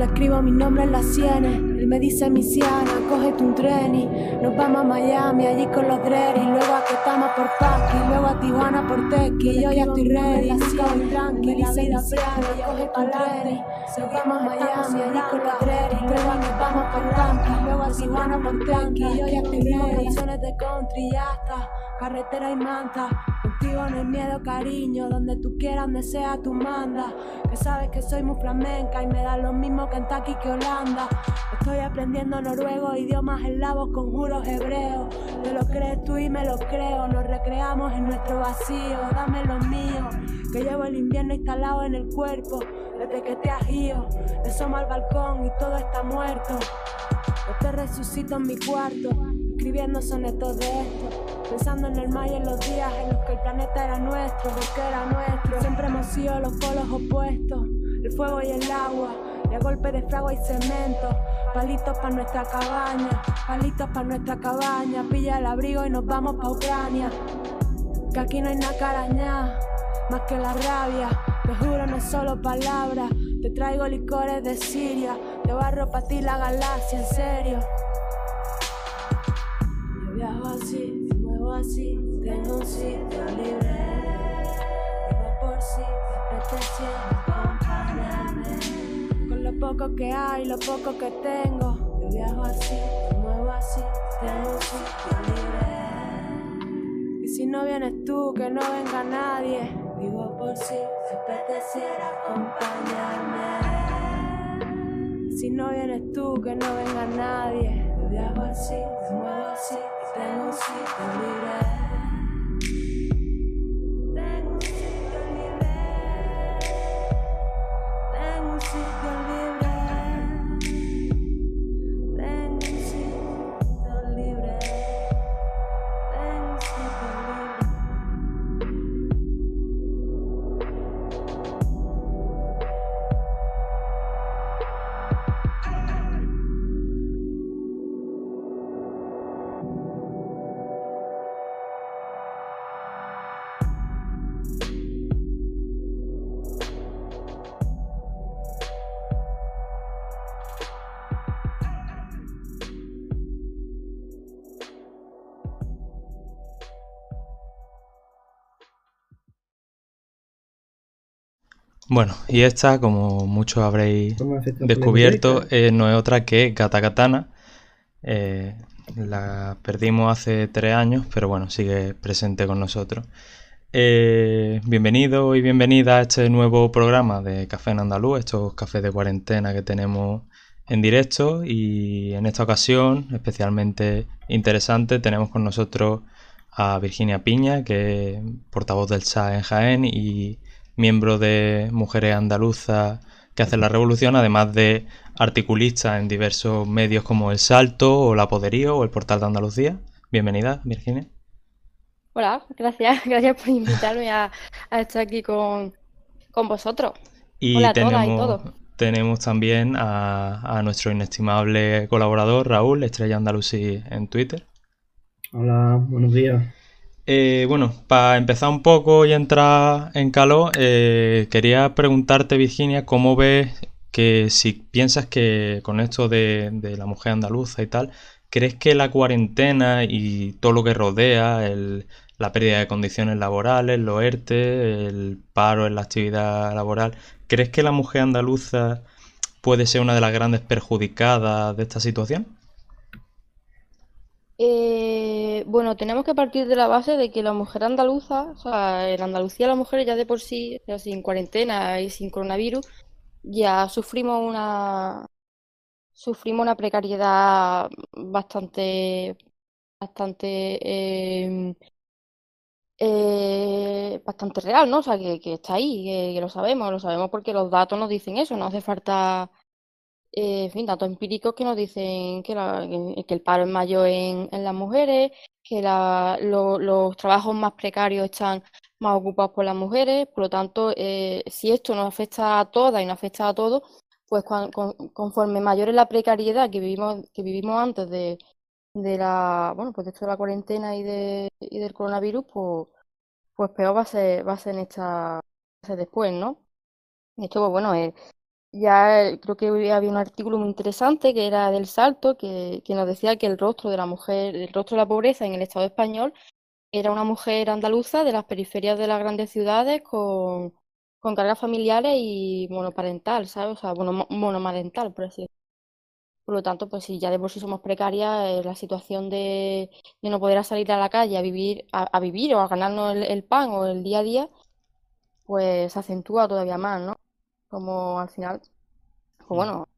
le escribo mi nombre en las sienes. Él me dice misiana, cógete un tren y nos vamos a Miami, allí con los dreris. Luego a que estamos por Paqui, luego a Tijuana por Tequi. Yo ya estoy ready, así voy tranqui, dice Luciano, cógete un tren y nos vamos a Miami, allí con los dreris. Luego que estamos por Paqui, luego a Tijuana por Tequi. Yo ya estoy ready, canciones de country ya está, carretera y manta. Contigo no hay miedo, cariño, donde tú quieras, donde sea tú manda. Que sabes que soy muy flamenca y me da lo mismo Kentucky que Holanda. Estoy aprendiendo noruego, idiomas eslavos, conjuros hebreos. Te lo crees tú y me lo creo. Nos recreamos en nuestro vacío. Dame lo mío, que llevo el invierno instalado en el cuerpo. Desde que te has ido, te asomo al balcón y todo está muerto. Yo te resucito en mi cuarto, escribiendo sonetos de esto. Pensando en el mar y en los días en los que el planeta era nuestro, porque era nuestro. Siempre hemos sido los polos opuestos, el fuego y el agua. Y a golpe de fragua y cemento, palitos para nuestra cabaña, palitos para nuestra cabaña. Pilla el abrigo y nos vamos pa' Ucrania. Que aquí no hay nada carañá, más que la rabia. Te juro, no es solo palabras. Te traigo licores de Siria, te barro pa' ti la galaxia, en serio. Yo viajo así, muevo así, tengo un sitio libre. Vivo por si te apetece acompañarme. Con lo poco que hay, lo poco que tengo. Yo viajo así, me muevo así, tengo un sitio libre. Y si no vienes tú, que no venga nadie. Vivo por si te apeteciera acompañarme. Si no vienes tú, que no venga nadie. Yo viajo así, me muevo así, tengo un sitio libre. Bueno, y esta, como muchos habréis descubierto, eh, no es otra que Gata Katana. Eh, la perdimos hace tres años, pero bueno, sigue presente con nosotros. Eh, bienvenido y bienvenida a este nuevo programa de Café en Andaluz, estos cafés de cuarentena que tenemos en directo y en esta ocasión, especialmente interesante, tenemos con nosotros a Virginia Piña, que es portavoz del SA en Jaén y miembro de Mujeres Andaluzas que hacen la revolución, además de articulista en diversos medios como El Salto o La Poderío o el Portal de Andalucía. Bienvenida, Virginia. Hola, gracias, gracias por invitarme a, a estar aquí con, con vosotros. Y Hola a todas y tenemos, todos. tenemos también a, a nuestro inestimable colaborador Raúl, Estrella Andalusí en Twitter. Hola, buenos días. Eh, bueno, para empezar un poco y entrar en calor, eh, quería preguntarte, Virginia, cómo ves que si piensas que con esto de, la mujer andaluza y tal, ¿crees que la cuarentena y todo lo que rodea, la pérdida de condiciones laborales, los ERTE, el paro en la actividad laboral, ¿crees que la mujer andaluza puede ser una de las grandes perjudicadas de esta situación? Eh, bueno, tenemos que partir de la base de que la mujer andaluza, o sea, en Andalucía las mujeres ya de por sí, sea, sin cuarentena y sin coronavirus, ya sufrimos una, sufrimos una precariedad bastante, bastante, em, eh, bastante real, ¿no? O sea, que, está ahí, que lo sabemos, lo sabemos porque los datos nos dicen eso, no hace falta, eh, en fin, datos empíricos que nos dicen que, la- que el paro es mayor en, en las mujeres, que la- lo- los trabajos más precarios están más ocupados por las mujeres, por lo tanto, eh, si esto nos afecta a todas y nos afecta a todos, pues conforme mayor es la precariedad que vivimos, que vivimos antes de, la, bueno, pues esto de la cuarentena y, de, del coronavirus, pues, pues peor va a ser, va a ser en esta, va a ser después, ¿no? Esto, pues bueno, eh, ya creo que había un artículo muy interesante que era del Salto, que, que nos decía que el rostro de la mujer, el rostro de la pobreza en el Estado español era una mujer andaluza de las periferias de las grandes ciudades con, con cargas familiares y monoparental, ¿sabes? O sea, bueno, monomarental, por así decirlo. Por lo tanto, pues si ya de por sí somos precarias, eh, la situación de, de, no poder salir a la calle a vivir, a, vivir o a ganarnos el, pan o el día a día, pues se acentúa todavía más, ¿no? Como al final, pues bueno,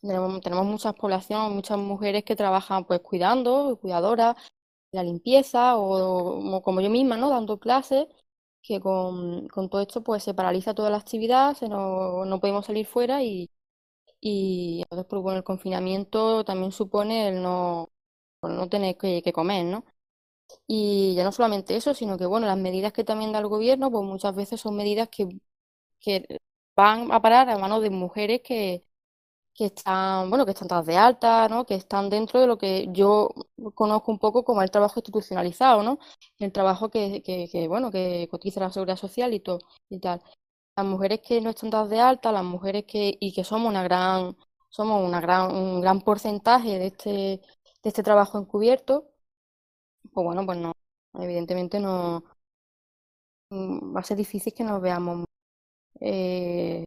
tenemos, tenemos muchas poblaciones, muchas mujeres que trabajan pues cuidando, cuidadoras, la limpieza o, como yo misma, ¿no? Dando clases, que con, con, todo esto pues se paraliza toda la actividad, se no, no podemos salir fuera y, y entonces pues, bueno, el confinamiento también supone el no, no tener que, que comer, ¿no? Y ya no solamente eso, sino que bueno, las medidas que también da el gobierno, pues muchas veces son medidas que, que van a parar a manos de mujeres que, que están, bueno, que están dadas de alta, ¿no? Que están dentro de lo que yo conozco un poco como el trabajo institucionalizado, ¿no? El trabajo que, que, que bueno, que cotiza la seguridad social y todo y tal. Las mujeres que no están dadas de alta, las mujeres que, y que somos una gran, somos una gran, un gran porcentaje de este, de este trabajo encubierto, pues bueno, pues no, evidentemente no va a ser difícil que nos veamos eh,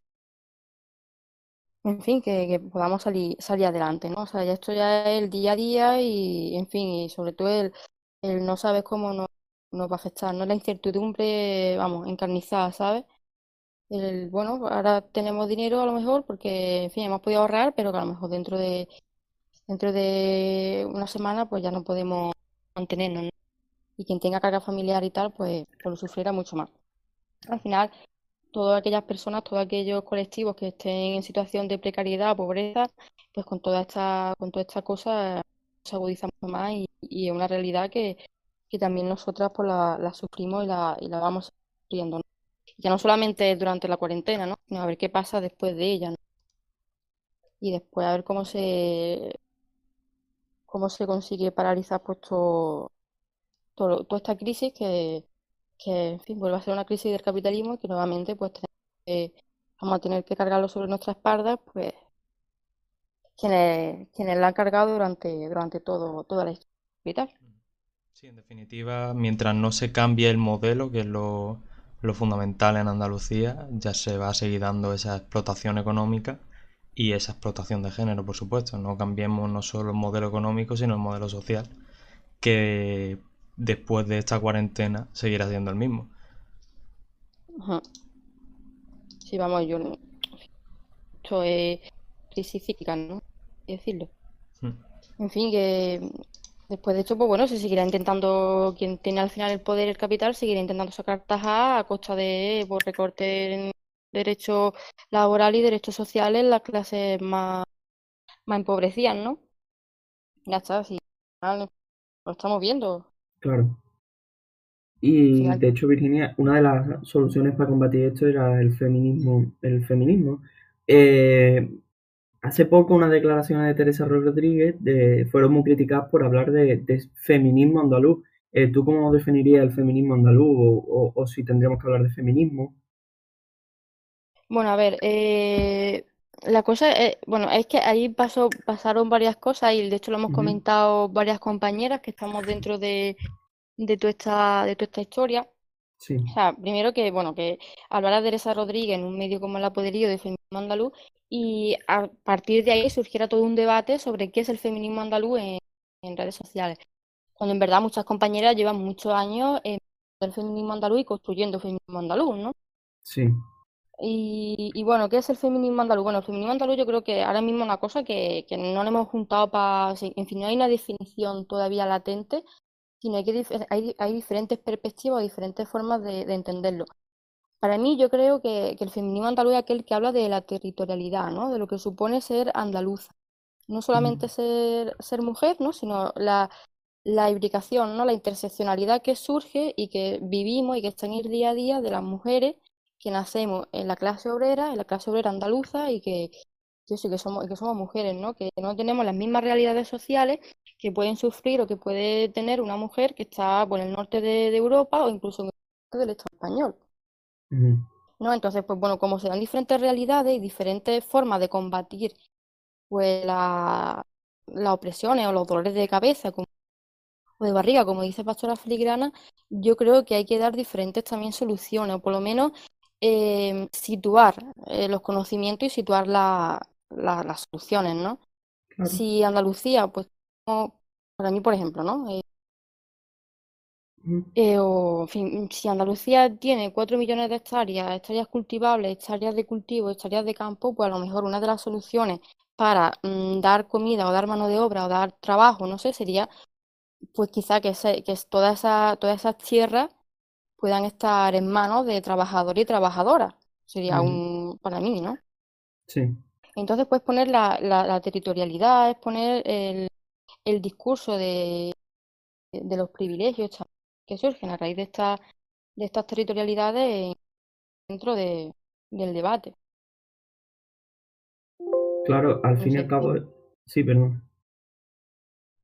en fin, que, podamos salir, salir adelante, ¿no? O sea, ya esto ya es el día a día y, en fin, y sobre todo el, el no sabes cómo nos, nos va a afectar, ¿no? La incertidumbre, vamos, encarnizada, ¿sabes? El, bueno, ahora tenemos dinero a lo mejor porque, en fin, hemos podido ahorrar, pero que a lo mejor dentro de, dentro de una semana pues ya no podemos mantenernos, ¿no? Y quien tenga carga familiar y tal, pues, pues lo sufrirá mucho más. Al final, todas aquellas personas, todos aquellos colectivos que estén en situación de precariedad, pobreza, pues con toda esta, con toda esta cosa se agudiza más y, es una realidad que, que también nosotras pues la, la sufrimos y la, y la vamos sufriendo. Ya no solamente durante la cuarentena, ¿no? Sino a ver qué pasa después de ella, ¿no? Y después a ver cómo se cómo se consigue paralizar pues todo, todo, toda esta crisis que, que, en fin, vuelve a ser una crisis del capitalismo y que nuevamente pues vamos a tener que cargarlo sobre nuestras espaldas, pues quienes, quienes la han cargado durante, durante todo, toda la historia Sí, en definitiva, mientras no se cambie el modelo, que es lo, lo fundamental en Andalucía, ya se va a seguir dando esa explotación económica y esa explotación de género, por supuesto. No cambiemos no solo el modelo económico, sino el modelo social, que después de esta cuarentena seguirá siendo el mismo. Sí, vamos, yo. Esto es crisis cíclica, ¿no? decirlo. Hmm. En fin, que después de esto, pues bueno, se seguirá intentando, quien tiene al final el poder y el capital, seguirá intentando sacar tajas a costa de pues, recorte en derechos laborales y derechos sociales en las clases más, más empobrecidas, ¿no? Ya está, sí. Lo estamos viendo. Claro. Y de hecho, Virginia, una de las soluciones para combatir esto era el feminismo. El feminismo. Eh, hace poco unas declaraciones de Teresa Rodríguez fueron muy criticadas por hablar de, feminismo andaluz. Eh, ¿Tú cómo definirías el feminismo andaluz o, si tendríamos que hablar de feminismo? Bueno, a ver, eh, la cosa, bueno, es que ahí pasó, pasaron varias cosas y de hecho lo hemos comentado varias compañeras que estamos dentro de, de toda esta, de toda esta historia. Sí. O sea, primero que, bueno, que hablara Teresa Rodríguez en un medio como La Poderío de Feminismo Andaluz y a partir de ahí surgiera todo un debate sobre qué es el feminismo andaluz en, en redes sociales. Cuando en verdad muchas compañeras llevan muchos años en el feminismo andaluz y construyendo feminismo andaluz, ¿no? Sí. Y, bueno, ¿qué es el feminismo andaluz? Bueno, el feminismo andaluz yo creo que ahora mismo es una cosa que, que no le hemos juntado para... En fin, no hay una definición todavía latente, sino que hay, hay diferentes perspectivas, diferentes formas de, entenderlo. Para mí yo creo que, el feminismo andaluz es aquel que habla de la territorialidad, ¿no? De lo que supone ser andaluza. No solamente ser, ser mujer, ¿no? Sino la, la imbricación, ¿no? La interseccionalidad que surge y que vivimos y que está en el día a día de las mujeres que nacemos en la clase obrera, en la clase obrera andaluza y que, que que somos, que somos mujeres, ¿no? Que no tenemos las mismas realidades sociales que pueden sufrir o que puede tener una mujer que está por el norte de, Europa o incluso en el norte del Estado español. ¿No? Entonces, pues bueno, como se dan diferentes realidades y diferentes formas de combatir pues la, las opresiones o los dolores de cabeza como, o de barriga, como dice Pastora Filigrana, yo creo que hay que dar diferentes también soluciones, o por lo menos eh, situar eh, los conocimientos y situar las soluciones, ¿no? Si Andalucía, pues, para mí, por ejemplo, ¿no? Eh, o, en fin, si Andalucía tiene 4 millones de hectáreas, hectáreas cultivables, hectáreas de cultivo, hectáreas de campo, pues a lo mejor una de las soluciones para mm, dar comida o dar mano de obra o dar trabajo, no sé, sería pues quizá que, que toda esa, todas esas tierras puedan estar en manos de trabajadores y trabajadoras. Sería un, para mí, ¿no? Sí. Entonces puedes poner la, la, territorialidad, es poner el, el discurso de, de, los privilegios que surgen a raíz de, esta, de estas territorialidades dentro de, del debate. Claro, al fin y al cabo, sí, perdón.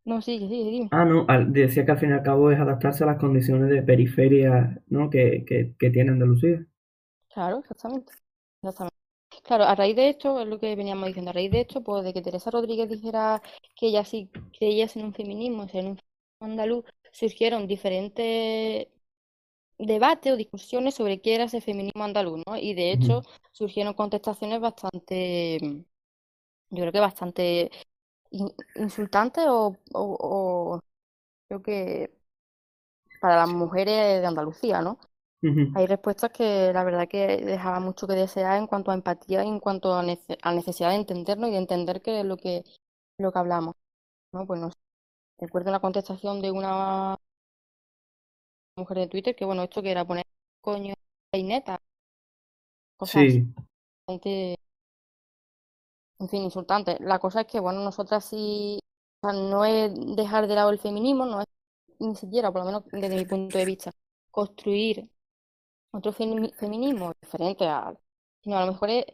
No, sí, sí, sí. Ah, no, decía que al fin y al cabo es adaptarse a las condiciones de periferia, ¿no? que, que, que tiene Andalucía. Claro, exactamente. Exactamente. Claro, a raíz de esto, es lo que veníamos diciendo, a raíz de esto, pues de que Teresa Rodríguez dijera que ella sí creía en un feminismo, en un feminismo andaluz, surgieron diferentes debates o discusiones sobre qué era ese feminismo andaluz, ¿no? Y de hecho surgieron contestaciones bastante, yo creo que bastante insultantes o, o, creo que para las mujeres de Andalucía, ¿no? Hay respuestas que la verdad que dejaban mucho que desear en cuanto a empatía y en cuanto a, necesidad de entendernos y de entender qué es lo que, lo que hablamos. ¿no? Pues no Recuerdo una contestación de una mujer de Twitter que, bueno, esto que era poner coño y neta. Cosas sí. bastante, en fin, insultantes. La cosa es que, bueno, nosotras sí, no es dejar de lado el feminismo, no es ni siquiera, por lo menos desde mi punto de vista, construir otro feminismo diferente al, sino a lo mejor es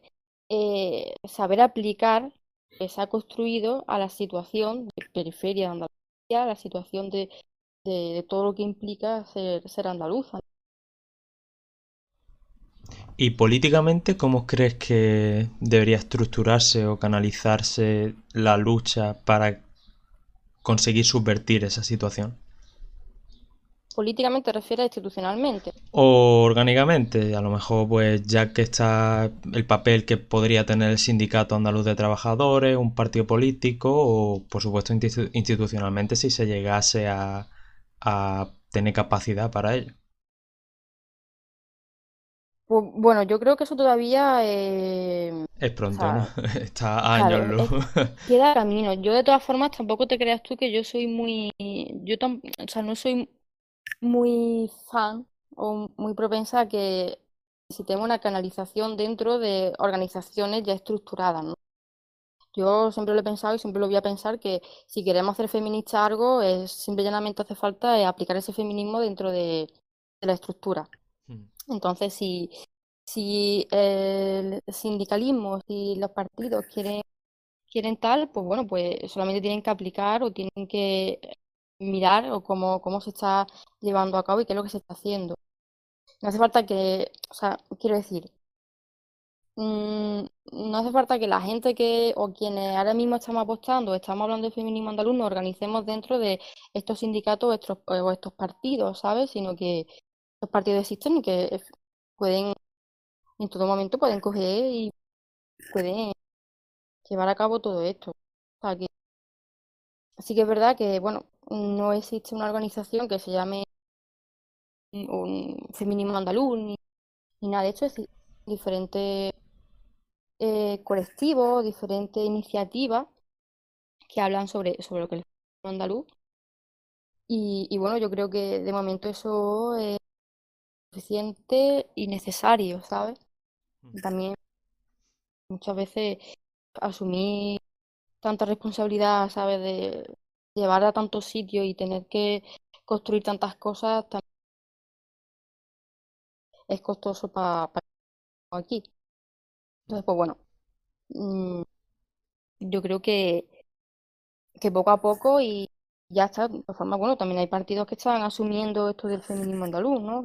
eh, saber aplicar que se ha construido a la situación de periferia de la situación de, de, todo lo que implica ser, ser andaluza. ¿Y políticamente cómo crees que debería estructurarse o canalizarse la lucha para conseguir subvertir esa situación? políticamente refiere institucionalmente. O orgánicamente, a lo mejor pues ya que está el papel que podría tener el Sindicato Andaluz de Trabajadores, un partido político o por supuesto institucionalmente si se llegase a, tener capacidad para ello. Pues, bueno, yo creo que eso todavía eh, es pronto, ¿no? Está años luz. queda camino. Yo de todas formas tampoco te creas tú que yo soy muy, yo o sea, no soy muy fan o muy propensa a que necesitemos una canalización dentro de organizaciones ya estructuradas, ¿no? Yo siempre lo he pensado y siempre lo voy a pensar que si queremos hacer feminista algo, es simple llanamente hace falta eh, aplicar ese feminismo dentro de, la estructura. Entonces, si, si el sindicalismo, si los partidos quieren, quieren tal, pues bueno, pues solamente tienen que aplicar o tienen que mirar o cómo, cómo se está llevando a cabo y qué es lo que se está haciendo. No hace falta que, o sea, quiero decir, mm, no hace falta que la gente que, o quienes ahora mismo estamos apostando, estamos hablando de feminismo andaluz, nos organicemos dentro de estos sindicatos o estos, o estos partidos, ¿sabes? Sino que los partidos existen y que pueden, en todo momento pueden coger y pueden llevar a cabo todo esto. Así que es verdad que, bueno, no existe una organización que se llame un feminismo andaluz ni, nada de hecho, es diferentes eh, colectivos, diferentes iniciativas que hablan sobre, sobre lo que es el andaluz. Y, bueno, yo creo que de momento eso es suficiente y necesario, ¿sabes? Mm. También muchas veces asumir tanta responsabilidad, ¿sabes? De, llevar a tantos sitios y tener que construir tantas cosas es costoso para aquí. Entonces, pues bueno, mm, yo creo que, que poco a poco y ya está, de forma, bueno, también hay partidos que están asumiendo esto del feminismo andaluz, ¿no?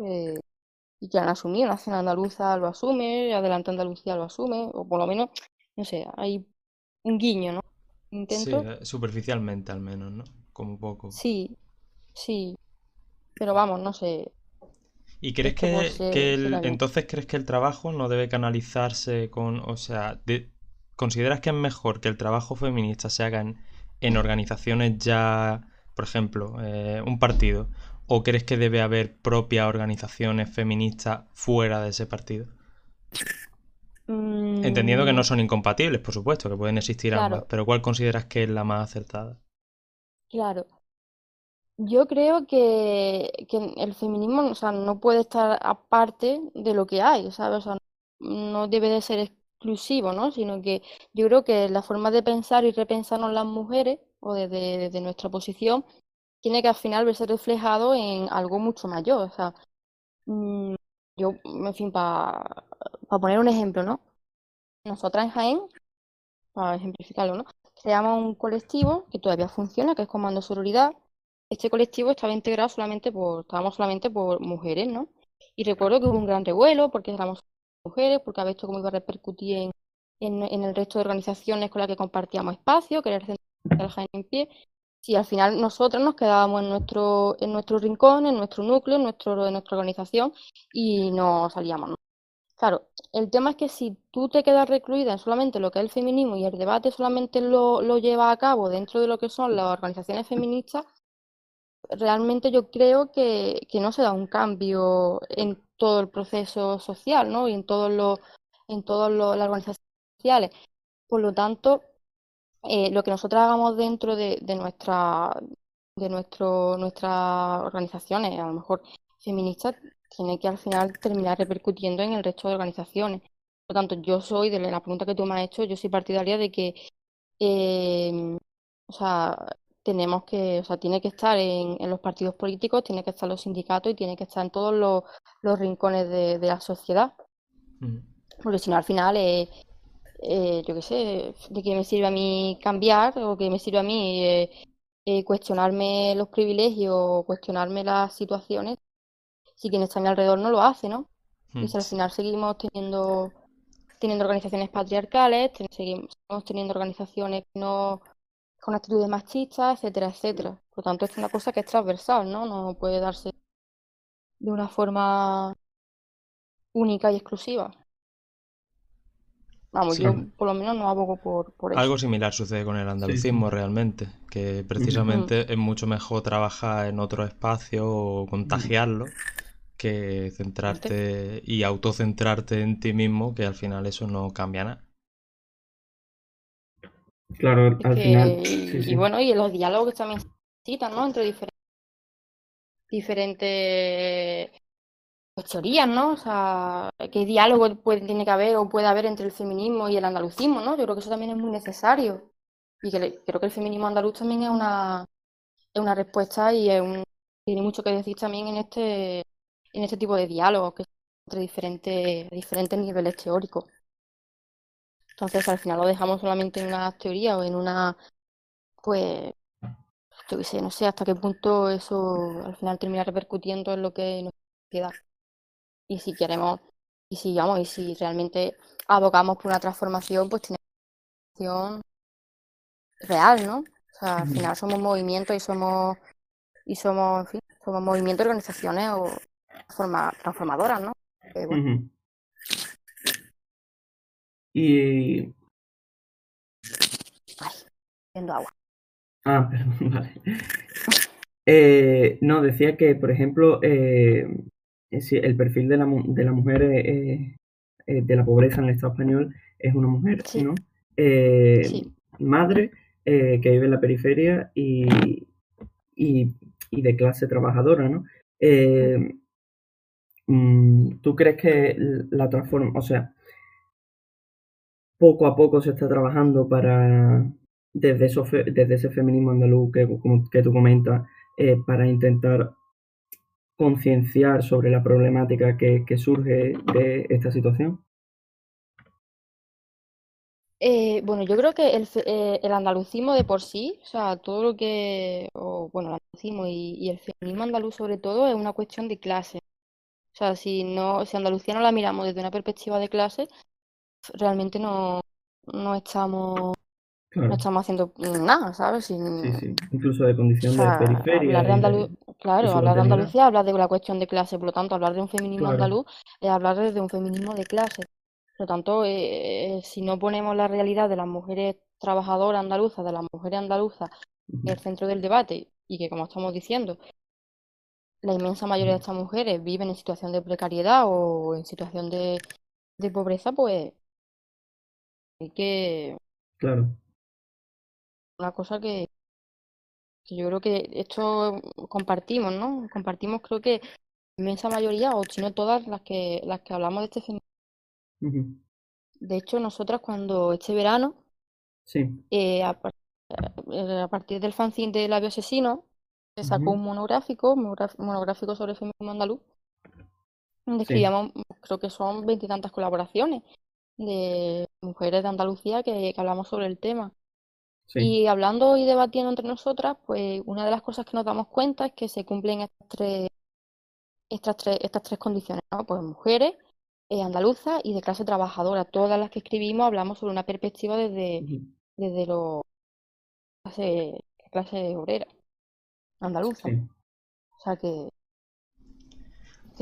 Y que han asumido, la escena andaluza lo asume, Adelante Andalucía lo asume, o por lo menos, no sé, hay un guiño, ¿no? Intento. Sí, eh, superficialmente al menos, ¿no? Como poco. Sí, sí. Pero vamos, no sé. ¿Y crees que, entonces crees que el trabajo no debe canalizarse con, o sea, ¿consideras que es mejor que el trabajo feminista se haga en, organizaciones ya, por ejemplo, eh, un partido, o crees que debe haber propias organizaciones feministas fuera de ese partido? Entendiendo que no mm. son incompatibles, por supuesto, que pueden existir ambas, pero ¿cuál consideras que es la más acertada? Claro. Yo creo que, el feminismo o sea, no puede estar aparte de lo que hay, ¿sabes? O sea, no debe de ser exclusivo, ¿no? Sino que yo creo que la forma de pensar y repensarnos las mujeres, o desde, nuestra posición, tiene que al final verse reflejado en algo mucho mayor. O sea, mm, yo, en fin, para poner un ejemplo, ¿no? Nosotras en Jaén, para ejemplificarlo, ¿no? Creamos un colectivo que todavía funciona, que es Comando Sororidad. Este colectivo estaba integrado solamente por, estábamos solamente por mujeres, ¿no? Y recuerdo que hubo un gran revuelo porque éramos mujeres, porque había visto cómo iba a repercutir en, el resto de organizaciones con las que compartíamos espacio, que era el Centro Jaén en pie. Si al final nosotras nos quedábamos en nuestro, en nuestro rincón, en nuestro núcleo, en, nuestro, en nuestra organización y no salíamos. Claro, el tema es que si tú te quedas recluida en solamente lo que es el feminismo y el debate solamente lo, lo lleva a cabo dentro de lo que son las organizaciones feministas, realmente yo creo que, no se da un cambio en todo el proceso social, ¿no? Y en todos los, en todas las organizaciones sociales. Por lo tanto, eh, lo que nosotros hagamos dentro de, de nuestra de nuestro, nuestras organizaciones, a lo mejor feministas, tiene que al final terminar repercutiendo en el resto de organizaciones. Por lo tanto, yo soy, de la pregunta que tú me has hecho, yo soy partidaria de que, em, o sea, tenemos que, o sea, tiene que estar en, los partidos políticos, tiene que estar en los sindicatos y tiene que estar en todos los, rincones de, la sociedad. Porque si no, al final, eh, eh, yo qué sé, de qué me sirve a mí cambiar o qué me sirve a mí eh, cuestionarme los privilegios, cuestionarme las situaciones si quien está a mi alrededor no lo hace, ¿no? Y si al hmm. final seguimos teniendo, teniendo organizaciones patriarcales, seguimos teniendo organizaciones no con actitudes machistas, etcétera, etcétera. Por lo tanto, es una cosa que es transversal, ¿no? No puede darse de una forma única y exclusiva. Vamos, yo por lo menos no abogo por, por eso. Algo similar sucede con el andalucismo realmente, que precisamente es mucho mejor trabajar en otro espacio o contagiarlo que centrarte y autocentrarte en ti mismo, que al final eso no cambia nada. Claro, al final. y bueno, y los diálogos también se necesitan, ¿no? Entre diferentes, diferentes pues, teorías, ¿no? O sea, qué diálogo puede, tiene que haber o puede haber entre el feminismo y el andalucismo, ¿no? Yo creo que eso también es muy necesario. Y que creo que el feminismo andaluz también es una, es una respuesta y tiene mucho que decir también en este en este tipo de diálogos que entre diferentes, diferentes niveles teóricos. Entonces al final lo dejamos solamente en una teoría o en una, pues, yo qué sé, no sé hasta qué punto eso al final termina repercutiendo en lo que nos queda. Y si queremos, y si vamos, y si realmente abogamos por una transformación, pues tiene una transformación real, ¿no? O sea, al final somos movimientos y somos, y somos, en fin, somos movimientos, organizaciones o forma transformadora, ¿no? Y. Ay, viendo agua. Ah, perdón, vale. Eh, no, decía que, por ejemplo, eh, el perfil de la, de la mujer eh, de la pobreza en el Estado español es una mujer, ¿no? Madre que vive en la periferia y, y, y de clase trabajadora, ¿no? Mm, ¿Tú crees que la transforma, o sea, poco a poco se está trabajando para, desde, desde ese feminismo andaluz que, que tú comentas, eh, para intentar concienciar sobre la problemática que, surge de esta situación? Eh, bueno, yo creo que el, eh, el andalucismo de por sí, o sea, todo lo que, o, bueno, el andalucismo y, y el feminismo andaluz sobre todo es una cuestión de clase. O sea, si no, si Andalucía no la miramos desde una perspectiva de clase, realmente no, no estamos, no estamos haciendo nada, ¿sabes? sí, Sin, sí. Incluso de o condición de sea, periferia hablar de Andalu- de, de claro, hablar de. Andalucía, hablar de la cuestión de clase, por lo tanto, hablar de un feminismo Claro, andaluz es hablar desde un feminismo de clase. Por lo tanto, eh, si no ponemos la realidad de las mujeres trabajadoras andaluzas, de las mujeres andaluzas en el centro del debate, y que, como estamos diciendo, la inmensa mayoría de estas mujeres viven en situación de precariedad o en situación de, de pobreza, pues hay que, claro, una cosa que, que yo creo que esto compartimos, ¿no? Compartimos creo que la inmensa mayoría, o si no todas las que, las que hablamos de este ujú, De hecho, nosotras cuando este verano, sí, eh, a, eh, a partir del fanzine de Labio Asesino, se sacó un monográfico, monográfico sobre el feminismo andaluz, donde sí, escribíamos, creo que son veintitantas colaboraciones de mujeres de Andalucía que, que hablamos sobre el tema. Sí, Y hablando y debatiendo entre nosotras, pues una de las cosas que nos damos cuenta es que se cumplen estas tres, estas tres, estas tres condiciones, ¿no? Pues mujeres, eh, andaluzas y de clase trabajadora. Todas las que escribimos hablamos sobre una perspectiva desde, ujú, desde lo clase, clase obrera andaluza. sí, O sea que,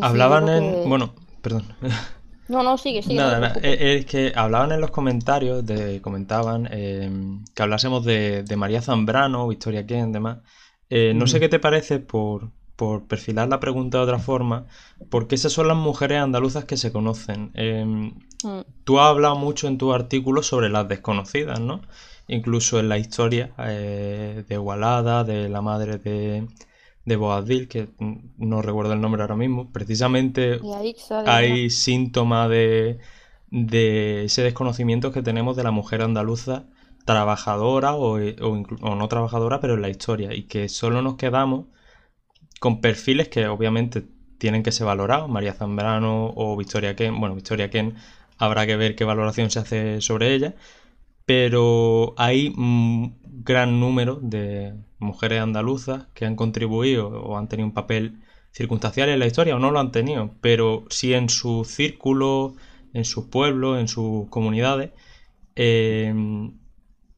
Hablaban en... que... Bueno, perdón. No, no, sigue, sigue, no Nada, preocupes. Eh, Es que hablaban en los comentarios, de, comentaban eh, que hablásemos de, de María Zambrano, Victoria Ken, demás. Eh, no sé qué te parece por, por perfilar la pregunta de otra forma, porque esas son las mujeres andaluzas que se conocen. Em, Mm, Tú has hablado mucho en tu artículo sobre las desconocidas, ¿no? Incluso en la historia de Walada, de la madre de, de Boabdil, que no recuerdo el nombre ahora mismo, precisamente hay síntomas de, de ese desconocimiento que tenemos de la mujer andaluza trabajadora o, o inclu- o no trabajadora, pero en la historia, y que solo nos quedamos con perfiles que obviamente tienen que ser valorados, María Zambrano o Victoria Ken, bueno, Victoria Ken habrá que ver qué valoración se hace sobre ella, pero hay un gran número de mujeres andaluzas que han contribuido o han tenido un papel circunstancial en la historia o no lo han tenido, pero sí en su círculo, en sus pueblos, en sus comunidades. eh,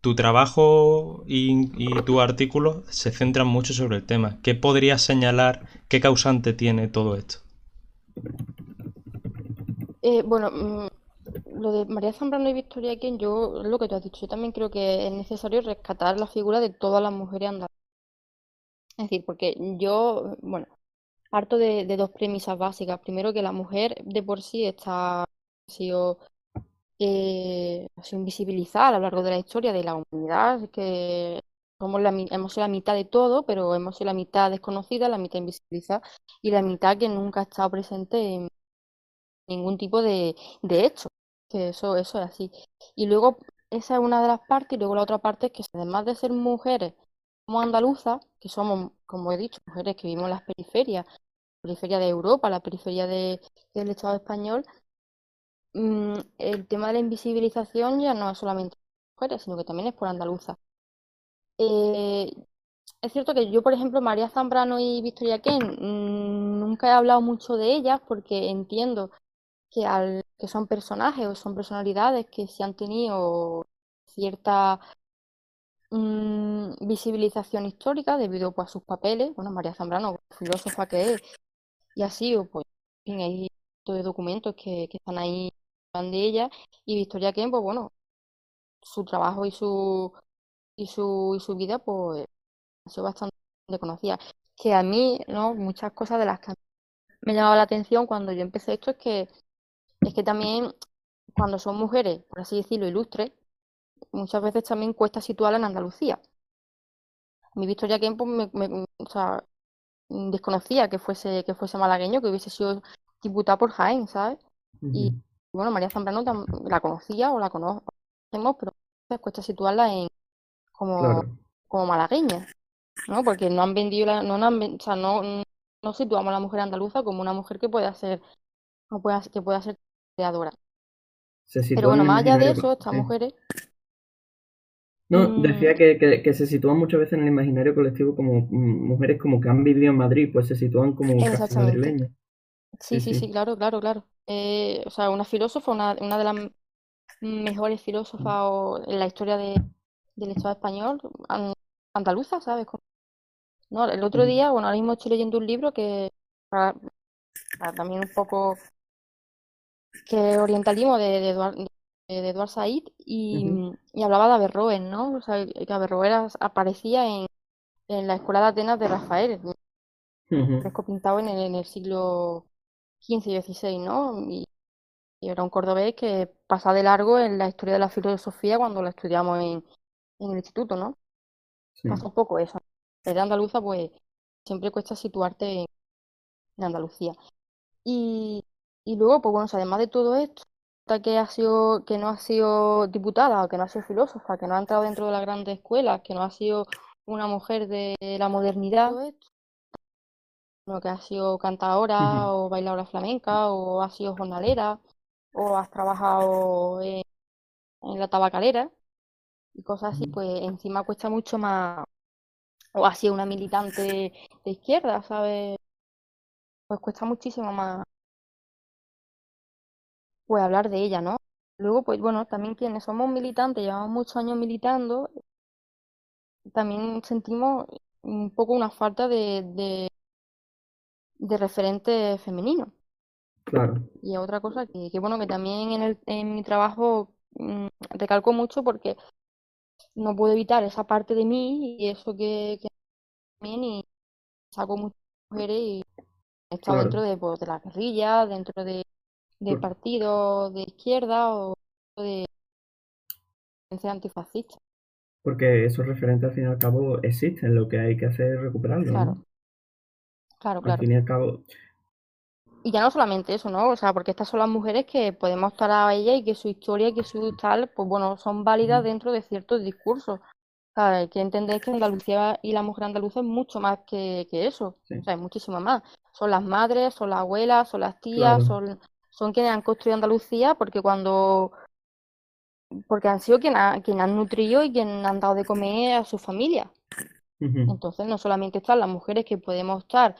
tu trabajo y, y tu artículo se centran mucho sobre el tema. ¿Qué podrías señalar? ¿Qué causante tiene todo esto? Eh, bueno, mm, lo de María Zambrano y Victoria Ken, yo, lo que tú has dicho, yo también creo que es necesario rescatar la figura de todas las mujeres andaluzas. Es decir, porque yo, bueno, parto de, dos premisas básicas. Primero, que la mujer de por sí está, ha sido, eh, ha sido invisibilizada a lo largo de la historia de la humanidad, que somos la, hemos sido la mitad de todo, pero hemos sido la mitad desconocida, la mitad invisibilizada y la mitad que nunca ha estado presente en ningún tipo de, de hecho, que eso, eso es así. Y luego, esa es una de las partes, y luego la otra parte es que además de ser mujeres como andaluzas, que somos, como he dicho, mujeres que vivimos en las periferias, periferia de Europa, la periferia de- del Estado español, mm, el tema de la invisibilización ya no es solamente mujeres, sino que también es por andaluzas. Eh, es cierto que yo, por ejemplo, María Zambrano y Victoria Ken, mm, nunca he hablado mucho de ellas porque entiendo que, al, que son personajes o son personalidades que sí han tenido cierta mm, visibilización histórica debido pues, a sus papeles. Bueno, María Zambrano, filósofa que es, y así, o pues, en fin, hay documentos que, que están ahí de ella. Y Victoria Ken, pues bueno, su trabajo y su, y su, y su vida, pues ha sido bastante conocida. Que a mí, ¿no? Muchas cosas de las que me llamaba la atención cuando yo empecé esto es que, es que también cuando son mujeres, por así decirlo, ilustres, muchas veces también cuesta situarla en Andalucía. Mi Victoria Kemp pues, me, me- o sea, desconocía que fuese, que fuese malagueño, que hubiese sido diputada por Jaén, ¿sabes? Y bueno, María Zambrano la conocía o la conocemos, pero a cuesta situarla en, como, claro, como malagueña, ¿no? Porque no han vendido la, no, han o sea, no, no situamos a la mujer andaluza como una mujer que pueda ser, no pueda, que pueda ser creadora. se Pero bueno, más allá de eso, estas sí, mujeres, No, decía que, que, se sitúan muchas veces en el imaginario colectivo como mm, mujeres como que han vivido en Madrid, pues se sitúan como madrileñas. Sí, sí, sí, claro, claro, claro. Eh, o sea, una filósofa, una, una de las mejores filósofas en la historia de, del Estado español, andaluza, ¿sabes? No, el otro día, bueno, ahora mismo estoy leyendo un libro que también un poco que orientalismo de, de, Eduard, de, Said y, hablaba de Averroes, ¿no? O sea, que Averroes aparecía en, en la escuela de Atenas de Rafael, fresco pintado en el, en el siglo XV y XVI, ¿no? Y, era un cordobés que pasa de largo en la historia de la filosofía cuando la estudiamos en, en el instituto, ¿no? Pasa un poco eso. de andaluza, pues siempre cuesta situarte en, Andalucía. Y, y luego, pues bueno, además de todo esto, que ha sido, que no ha sido diputada, o que no ha sido filósofa, que no ha entrado dentro de las grandes escuelas, que no ha sido una mujer de la modernidad, no, que ha sido cantadora o bailadora flamenca o ha sido jornalera o has trabajado en, en la tabacalera y cosas así, pues encima cuesta mucho más o ha sido una militante de izquierda, ¿sabes? Pues cuesta muchísimo más pues hablar de ella, ¿no? Luego, pues bueno, también quienes somos militantes, llevamos muchos años militando, también sentimos un poco una falta de, de, de referente femenino. Claro. Y otra cosa que, que bueno, que también en, el, en mi trabajo mmm, recalco mucho porque no puedo evitar esa parte de mí y eso que, que también y saco muchas mujeres y he estado dentro de, pues, de la guerrilla, dentro de, de partidos de izquierda o de antifascista. Porque esos referentes al fin y al cabo existen, lo que hay que hacer es recuperarlos. Claro. Claro, claro. Al fin y al cabo. Y ya no solamente eso, ¿no? O sea, porque estas son las mujeres que podemos estar a ella y que su historia y que su tal, pues bueno, son válidas dentro de ciertos discursos. O sea, hay que entender que Andalucía y la mujer andaluza es mucho más que, que eso. O sea, es muchísimo más. Son las madres, son las abuelas, son las tías, son, son quienes han construido Andalucía porque cuando porque han sido quienes, han nutrido y quienes han dado de comer a su familia. Entonces, no solamente están las mujeres que podemos estar,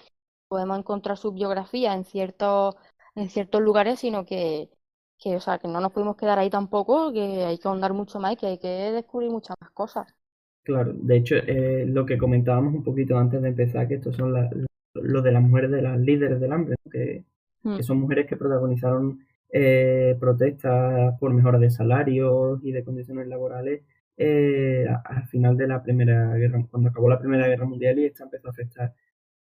podemos encontrar su biografía en ciertos, en ciertos lugares, sino que, que, o sea, que no nos podemos quedar ahí tampoco, que hay que ahondar mucho más y que hay que descubrir muchas más cosas. Claro, de hecho, eh, lo que comentábamos un poquito antes de empezar, que estos son los de las mujeres de las líderes del hambre, que, que mm. son mujeres que protagonizaron eh, protestas por mejora de salarios y de condiciones laborales eh, al final de la Primera Guerra, cuando acabó la Primera Guerra Mundial y esta empezó a afectar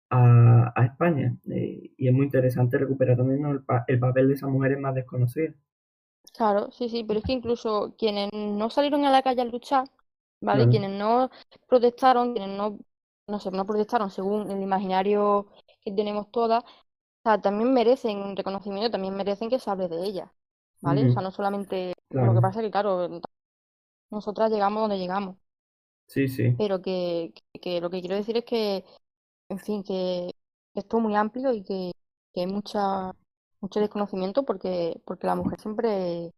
a, España. Eh, y es muy interesante recuperar también el, papel de esas mujeres más desconocidas. Claro, sí, sí, pero es que incluso quienes no salieron a la calle a luchar, ¿vale? Quienes no protestaron, quienes no, no sé, no protestaron según el imaginario que tenemos todas, o sea, también merecen un reconocimiento, también merecen que se hable de ellas, ¿vale? O sea, no solamente... Lo que pasa es que, claro, nosotras llegamos donde llegamos. Sí, sí. Pero que, que, lo que quiero decir es que, en fin, que esto es muy amplio y que, que hay mucha, mucho desconocimiento porque, porque la mujer siempre,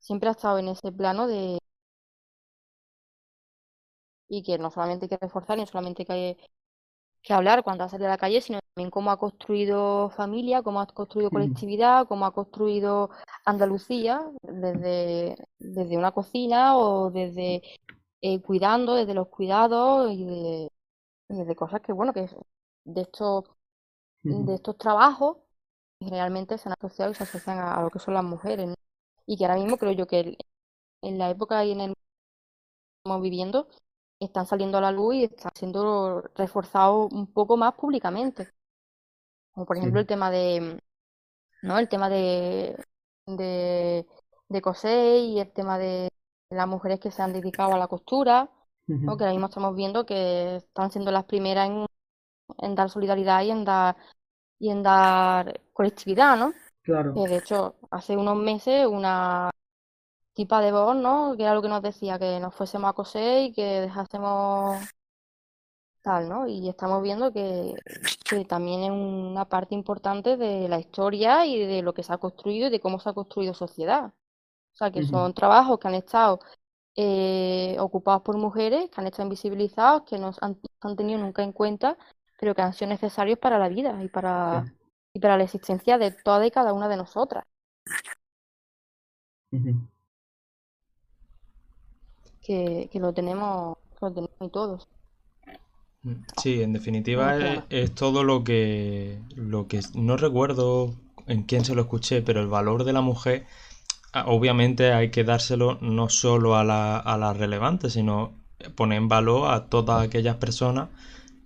siempre ha estado en ese plano de y que no solamente hay que reforzar, ni solamente hay que, que hablar cuando ha salido a la calle, sino también cómo ha construido familia, cómo ha construido colectividad, cómo ha construido Andalucía desde, desde una cocina o desde eh, cuidando, desde los cuidados y de, desde cosas que, bueno, que de estos, de estos trabajos realmente se han asociado y se asocian a, lo que son las mujeres. Y que ahora mismo creo yo que en la época y en el que estamos viviendo están saliendo a la luz y están siendo reforzados un poco más públicamente. Como por ejemplo el tema de, ¿no? El tema de, de, de coser y el tema de las mujeres que se han dedicado a la costura, ¿no? que ahora mismo estamos viendo que están siendo las primeras en, en dar solidaridad y en dar y en dar colectividad, ¿no? Claro. Que de hecho, hace unos meses una tipa de voz, ¿no? Que era lo que nos decía, que nos fuésemos a coser y que dejásemos tal, ¿no? Y estamos viendo que, también es una parte importante de la historia y de lo que se ha construido y de cómo se ha construido sociedad. O sea, que son trabajos que han estado eh, ocupados por mujeres que han estado invisibilizados, que no han, han tenido nunca en cuenta, pero que han sido necesarios para la vida y para, y para la existencia de toda y cada una de nosotras. Que, que, lo tenemos, lo tenemos todos. Mm, sí, en definitiva es, es, todo lo que, lo que no recuerdo en quién se lo escuché, pero el valor de la mujer Ah, obviamente hay que dárselo no solo a la, a la relevante, sino poner en valor a todas aquellas personas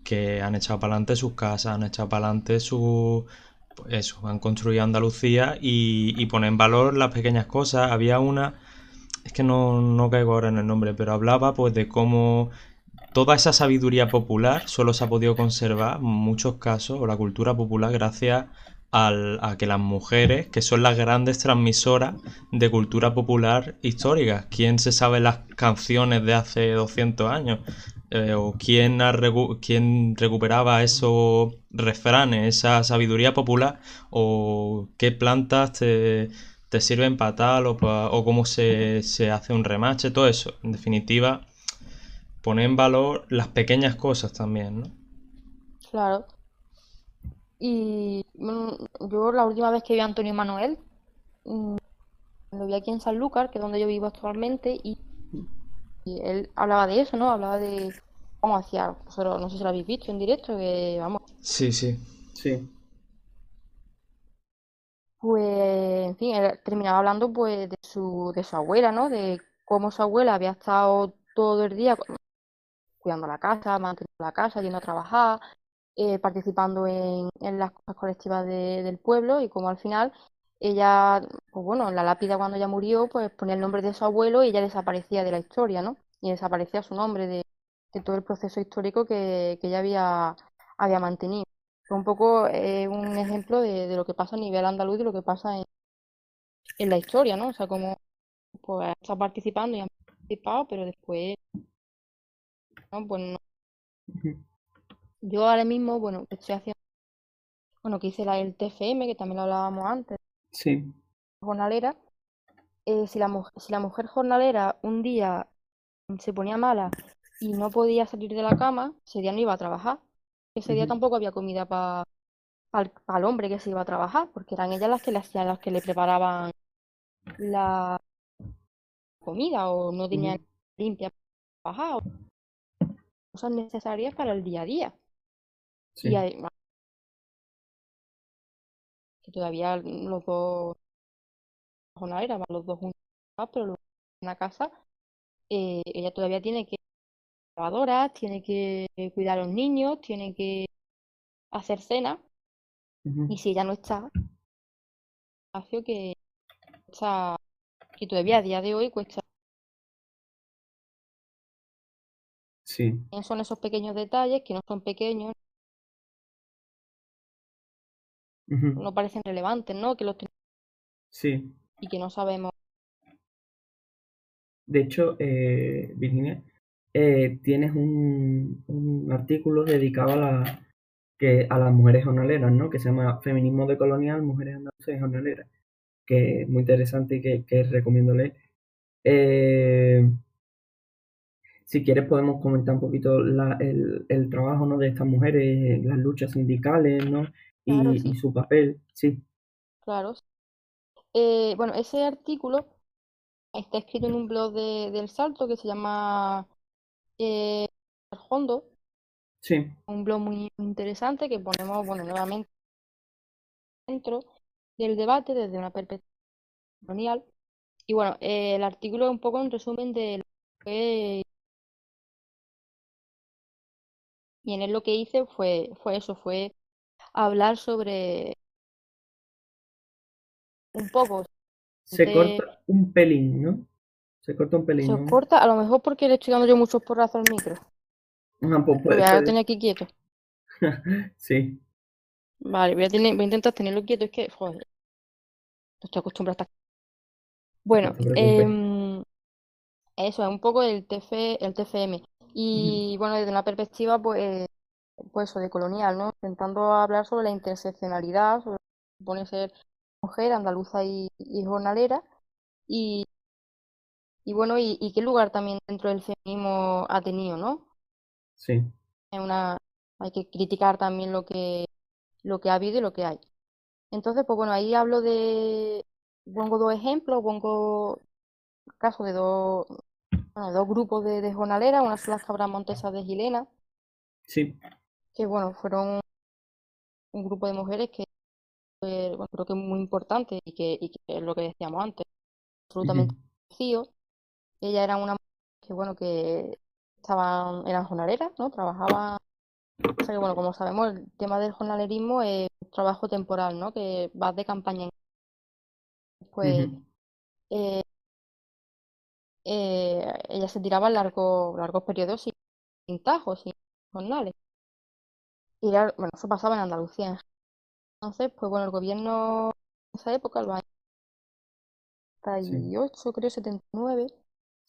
que han echado para adelante sus casas, han echado para adelante su... Pues eso, han construido Andalucía y, y poner en valor las pequeñas cosas. Había una, es que no, no caigo ahora en el nombre, pero hablaba pues de cómo toda esa sabiduría popular solo se ha podido conservar en muchos casos, o la cultura popular, gracias al, a que las mujeres, que son las grandes transmisoras de cultura popular histórica, ¿quién se sabe las canciones de hace 200 años? Eh, ¿O quién, quién recuperaba esos refranes, esa sabiduría popular? ¿O qué plantas te, te sirven para tal? O, o cómo se, se hace un remache? Todo eso. En definitiva, poner en valor las pequeñas cosas también, ¿no? Claro. Y yo la última vez que vi a Antonio Manuel, mm, lo vi aquí en Sanlúcar, que es donde yo vivo actualmente, y, él hablaba de eso, ¿no? Hablaba de cómo hacía, no sé si lo habéis visto en directo, que vamos. Sí, sí, sí. Pues, en fin, él terminaba hablando pues de su, de su abuela, ¿no? De cómo su abuela había estado todo el día cuidando la casa, manteniendo la casa, yendo a trabajar, eh, participando en, las cosas colectivas del pueblo y como al final ella, pues bueno, en la lápida cuando ella murió, pues ponía el nombre de su abuelo y ella desaparecía de la historia, ¿no? Y desaparecía su nombre de, todo el proceso histórico que, ella había, había mantenido. Fue un poco eh, un ejemplo de, lo que pasa a nivel andaluz y lo que pasa en, en la historia, ¿no? O sea, como pues estado participando y ha participado, pero después, ¿no? Pues no yo ahora mismo, bueno, estoy haciendo, bueno, que hice la, el TFM, que también lo hablábamos antes. Sí. Jornalera. Eh, si, la, si la mujer jornalera un día se ponía mala y no podía salir de la cama, ese día no iba a trabajar. Ese día tampoco había comida para el hombre que se iba a trabajar, porque eran ellas las que le hacían, las que le preparaban la comida o no tenían limpia para trabajar, cosas necesarias para el día a día. Y además, que todavía los dos era los dos juntos, pero en la casa, eh, ella todavía tiene que tiene que cuidar a los niños, tiene que hacer cena. Y si ella no está, espacio que que todavía a día de hoy cuesta. Sí. Son esos pequeños detalles que no son pequeños, no parecen relevantes, ¿no? Que los Sí. Y que no sabemos. De hecho, eh, Virginia, eh, tienes un, un, artículo dedicado a, la, que, a las mujeres jornaleras, ¿no? Que se llama Feminismo de Colonial, Mujeres Andaluzas y Jornaleras, que es muy interesante y que, que recomiendo leer. Eh, si quieres podemos comentar un poquito la, el, el, trabajo ¿no? de estas mujeres, las luchas sindicales, ¿no? y, su papel, sí. Claro. Eh, bueno, ese artículo está escrito en un blog de, del Salto que se llama eh, Hondo. Sí. Un blog muy interesante que ponemos, bueno, nuevamente dentro del debate desde una perspectiva colonial. Y bueno, eh, el artículo es un poco un resumen de lo que y en él lo que hice fue, fue eso, fue hablar sobre un poco. Se corta un pelín, ¿no? Se corta un pelín. Se corta, a lo mejor porque le estoy dando yo muchos porrazos al micro. Ah, pues voy a tener aquí quieto. sí. Vale, voy a, tener, voy a intentar tenerlo quieto, es que, joder, no estoy acostumbrado a estar. Bueno, eh, eso es un poco el, TF, el TFM. Y bueno, desde una perspectiva, pues pues de colonial, ¿no? Intentando hablar sobre la interseccionalidad, sobre supone ser mujer, andaluza y, jornalera, y, y bueno, y, qué lugar también dentro del feminismo ha tenido, ¿no? Sí. Una, hay que criticar también lo que, lo que ha habido y lo que hay. Entonces, pues bueno, ahí hablo de, pongo dos ejemplos, pongo caso de dos, bueno, dos grupos de, de jornaleras, una son las cabras montesas de Gilena, Sí. que bueno, fueron un grupo de mujeres que bueno, creo que es muy importante y que, y que es lo que decíamos antes, absolutamente vacío. Ella era una mujer que bueno que estaban, eran jornaleras, ¿no? Trabajaban o sea que, bueno, como sabemos, el tema del jornalerismo es un trabajo temporal, ¿no? Que vas de campaña en pues eh, eh, ella se tiraba largos largos periodos sin, sin tajos, sin jornales. Y era- bueno, eso pasaba en Andalucía. Entonces, pues bueno, el gobierno en esa época, los años 78, creo, 79,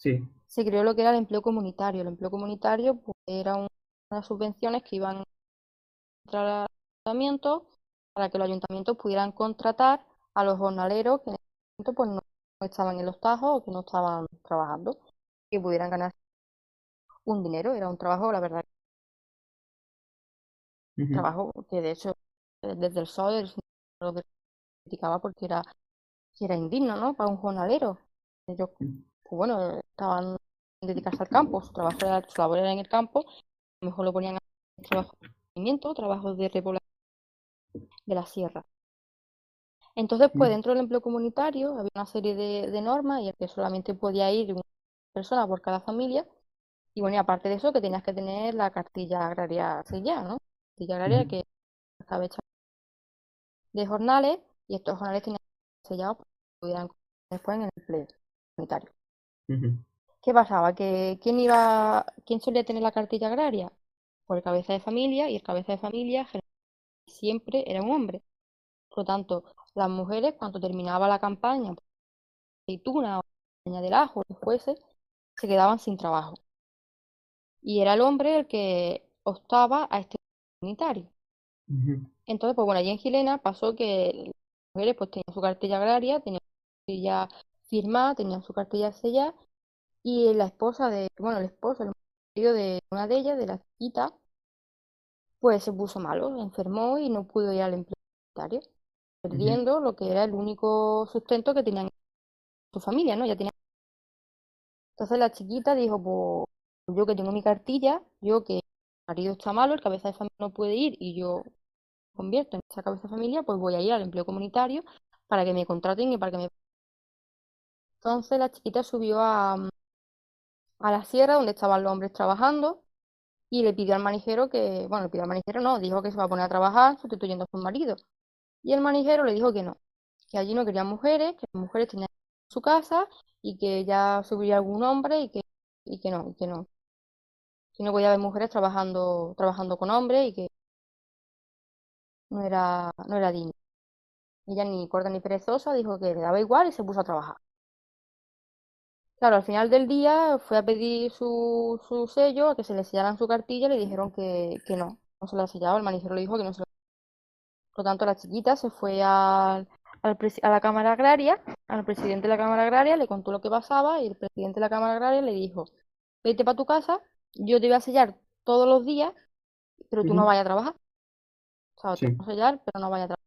Sí. se creó lo que era el empleo comunitario. El empleo comunitario pues, era un- unas subvenciones que iban a entrar al ayuntamiento para que los ayuntamientos pudieran contratar a los jornaleros que en ese momento pues, no estaban en los tajos o que no estaban trabajando, que pudieran ganar un dinero. Era un trabajo, la verdad, un trabajo que de hecho eh, desde el el sindicato lo criticaba porque era, era indigno, ¿no? Para un jornalero. Ellos, bueno, estaban en dedicarse al campo, su trabajo era, su labor era en el campo, a lo mejor lo ponían a trabajo de mantenimiento, trabajos de repoblación de la sierra. Entonces, pues Mm. dentro del empleo comunitario había una serie de, de normas y que solamente podía ir una persona por cada familia. Y bueno, y aparte de eso, que tenías que tener la cartilla agraria sellada, ¿no? Cartilla agraria Ujú. que estaba hecha de jornales y estos jornales tenían que ser sellados para que pudieran después en el empleo comunitario. ¿Qué pasaba? Que quién iba, quién solía tener la cartilla agraria? Por el cabeza de familia y el cabeza de familia siempre era un hombre. Por lo tanto, las mujeres cuando terminaba la campaña, por aceituna o caña del ajo, lo que fuese, se quedaban sin trabajo. Y era el hombre el que optaba a este comunitario. Ujú. Entonces, pues bueno, allí en Gilena pasó que las mujeres pues tenían su cartilla agraria, tenían su cartilla firmada, tenían su cartilla sellada, y la esposa de, bueno, el esposo, el marido de una de ellas, de la chiquita, pues se puso malo, enfermó y no pudo ir al empleo comunitario, perdiendo lo que era el único sustento que tenían su familia, ¿no? Ya tenía... Entonces la chiquita dijo, pues yo que tengo mi cartilla, yo que mi marido está malo, el cabeza de familia no puede ir y yo me convierto en esa cabeza de familia, pues voy a ir al empleo comunitario para que me contraten y para que me... Entonces la chiquita subió a, a la sierra donde estaban los hombres trabajando y le pidió al manijero que, bueno, le pidió al manijero no, dijo que se va a poner a trabajar sustituyendo a su marido. Y el manijero le dijo que no, que allí no querían mujeres, que las mujeres tenían su casa y que ya subiría algún hombre y que, y que no, y que no. Que no podía haber mujeres trabajando, trabajando con hombres y que no era, no era digno. Ella ni corta ni perezosa dijo que le daba igual y se puso a trabajar. Claro, al final del día fue a pedir su, su sello, a que se le sellaran su cartilla le dijeron que, que no, no se la sellaba, el manijero le dijo que no se la Por lo tanto, la chiquita se fue al, a la Cámara Agraria, al presidente de la Cámara Agraria, le contó lo que pasaba y el presidente de la Cámara Agraria le dijo, vete para tu casa, yo te voy a sellar todos los días, pero tú no vayas a trabajar. O sea, te voy a sellar, pero no vayas a trabajar.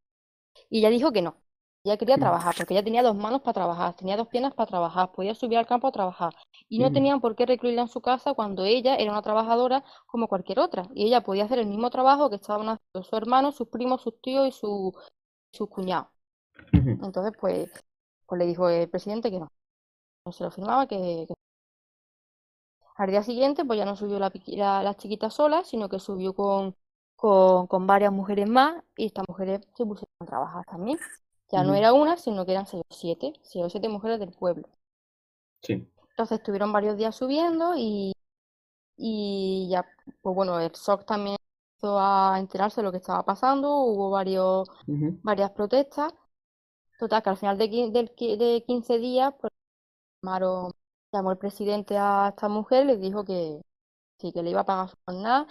Y ella dijo que no. Ella quería trabajar, porque ella tenía dos manos para trabajar, tenía dos piernas para trabajar, podía subir al campo a trabajar. Y no tenían por qué recluirla en su casa cuando ella era una trabajadora como cualquier otra. Y ella podía hacer el mismo trabajo que estaban haciendo sus hermanos, sus primos, sus tíos y su, sus cuñados. Ujú. Entonces, pues, pues le dijo el presidente que no. No se lo firmaba, que, que- Al día siguiente, pues ya no subió la, la, la chiquita sola, sino que subió con, con, con varias mujeres más y estas mujeres se pusieron a trabajar también. Ya no era una, sino que eran seis o siete, seis o siete mujeres del pueblo. Sí. Entonces estuvieron varios días subiendo y, y ya, pues bueno, el SOC también empezó a enterarse de lo que estaba pasando, hubo varios, varias protestas. Total, que al final de, de 15 días, pues llamaron, llamó el presidente a esta mujer y le dijo que sí, que le iba a pagar su jornada,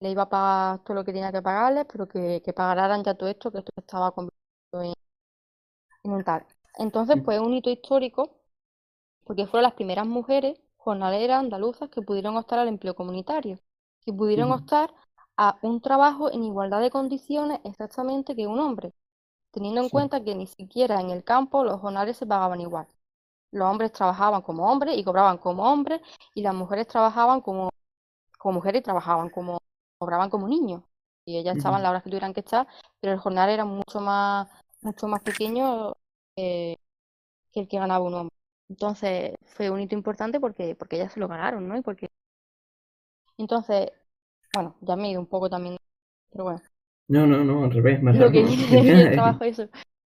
le iba a pagar todo lo que tenía que pagarles, pero que, que pagaran ya todo esto, que esto estaba convertido en, Entonces, pues es un hito histórico porque fueron las primeras mujeres jornaleras andaluzas que pudieron optar al empleo comunitario, que pudieron Ujú. optar a un trabajo en igualdad de condiciones exactamente que un hombre, teniendo en Sí. cuenta que ni siquiera en el campo los jornales se pagaban igual. Los hombres trabajaban como hombres y cobraban como hombres, y las mujeres trabajaban como, como mujeres y trabajaban como, cobraban como niños. Y ellas estaban Ujú. las horas que tuvieran que estar, pero el jornal era mucho más, mucho más pequeño que, que el que ganaba un hombre. Entonces fue un hito importante porque, porque ellas se lo ganaron, ¿no? Y porque... Entonces, bueno, ya me he ido un poco también, pero bueno, No, no, no, al revés, más lo que del trabajo, eso.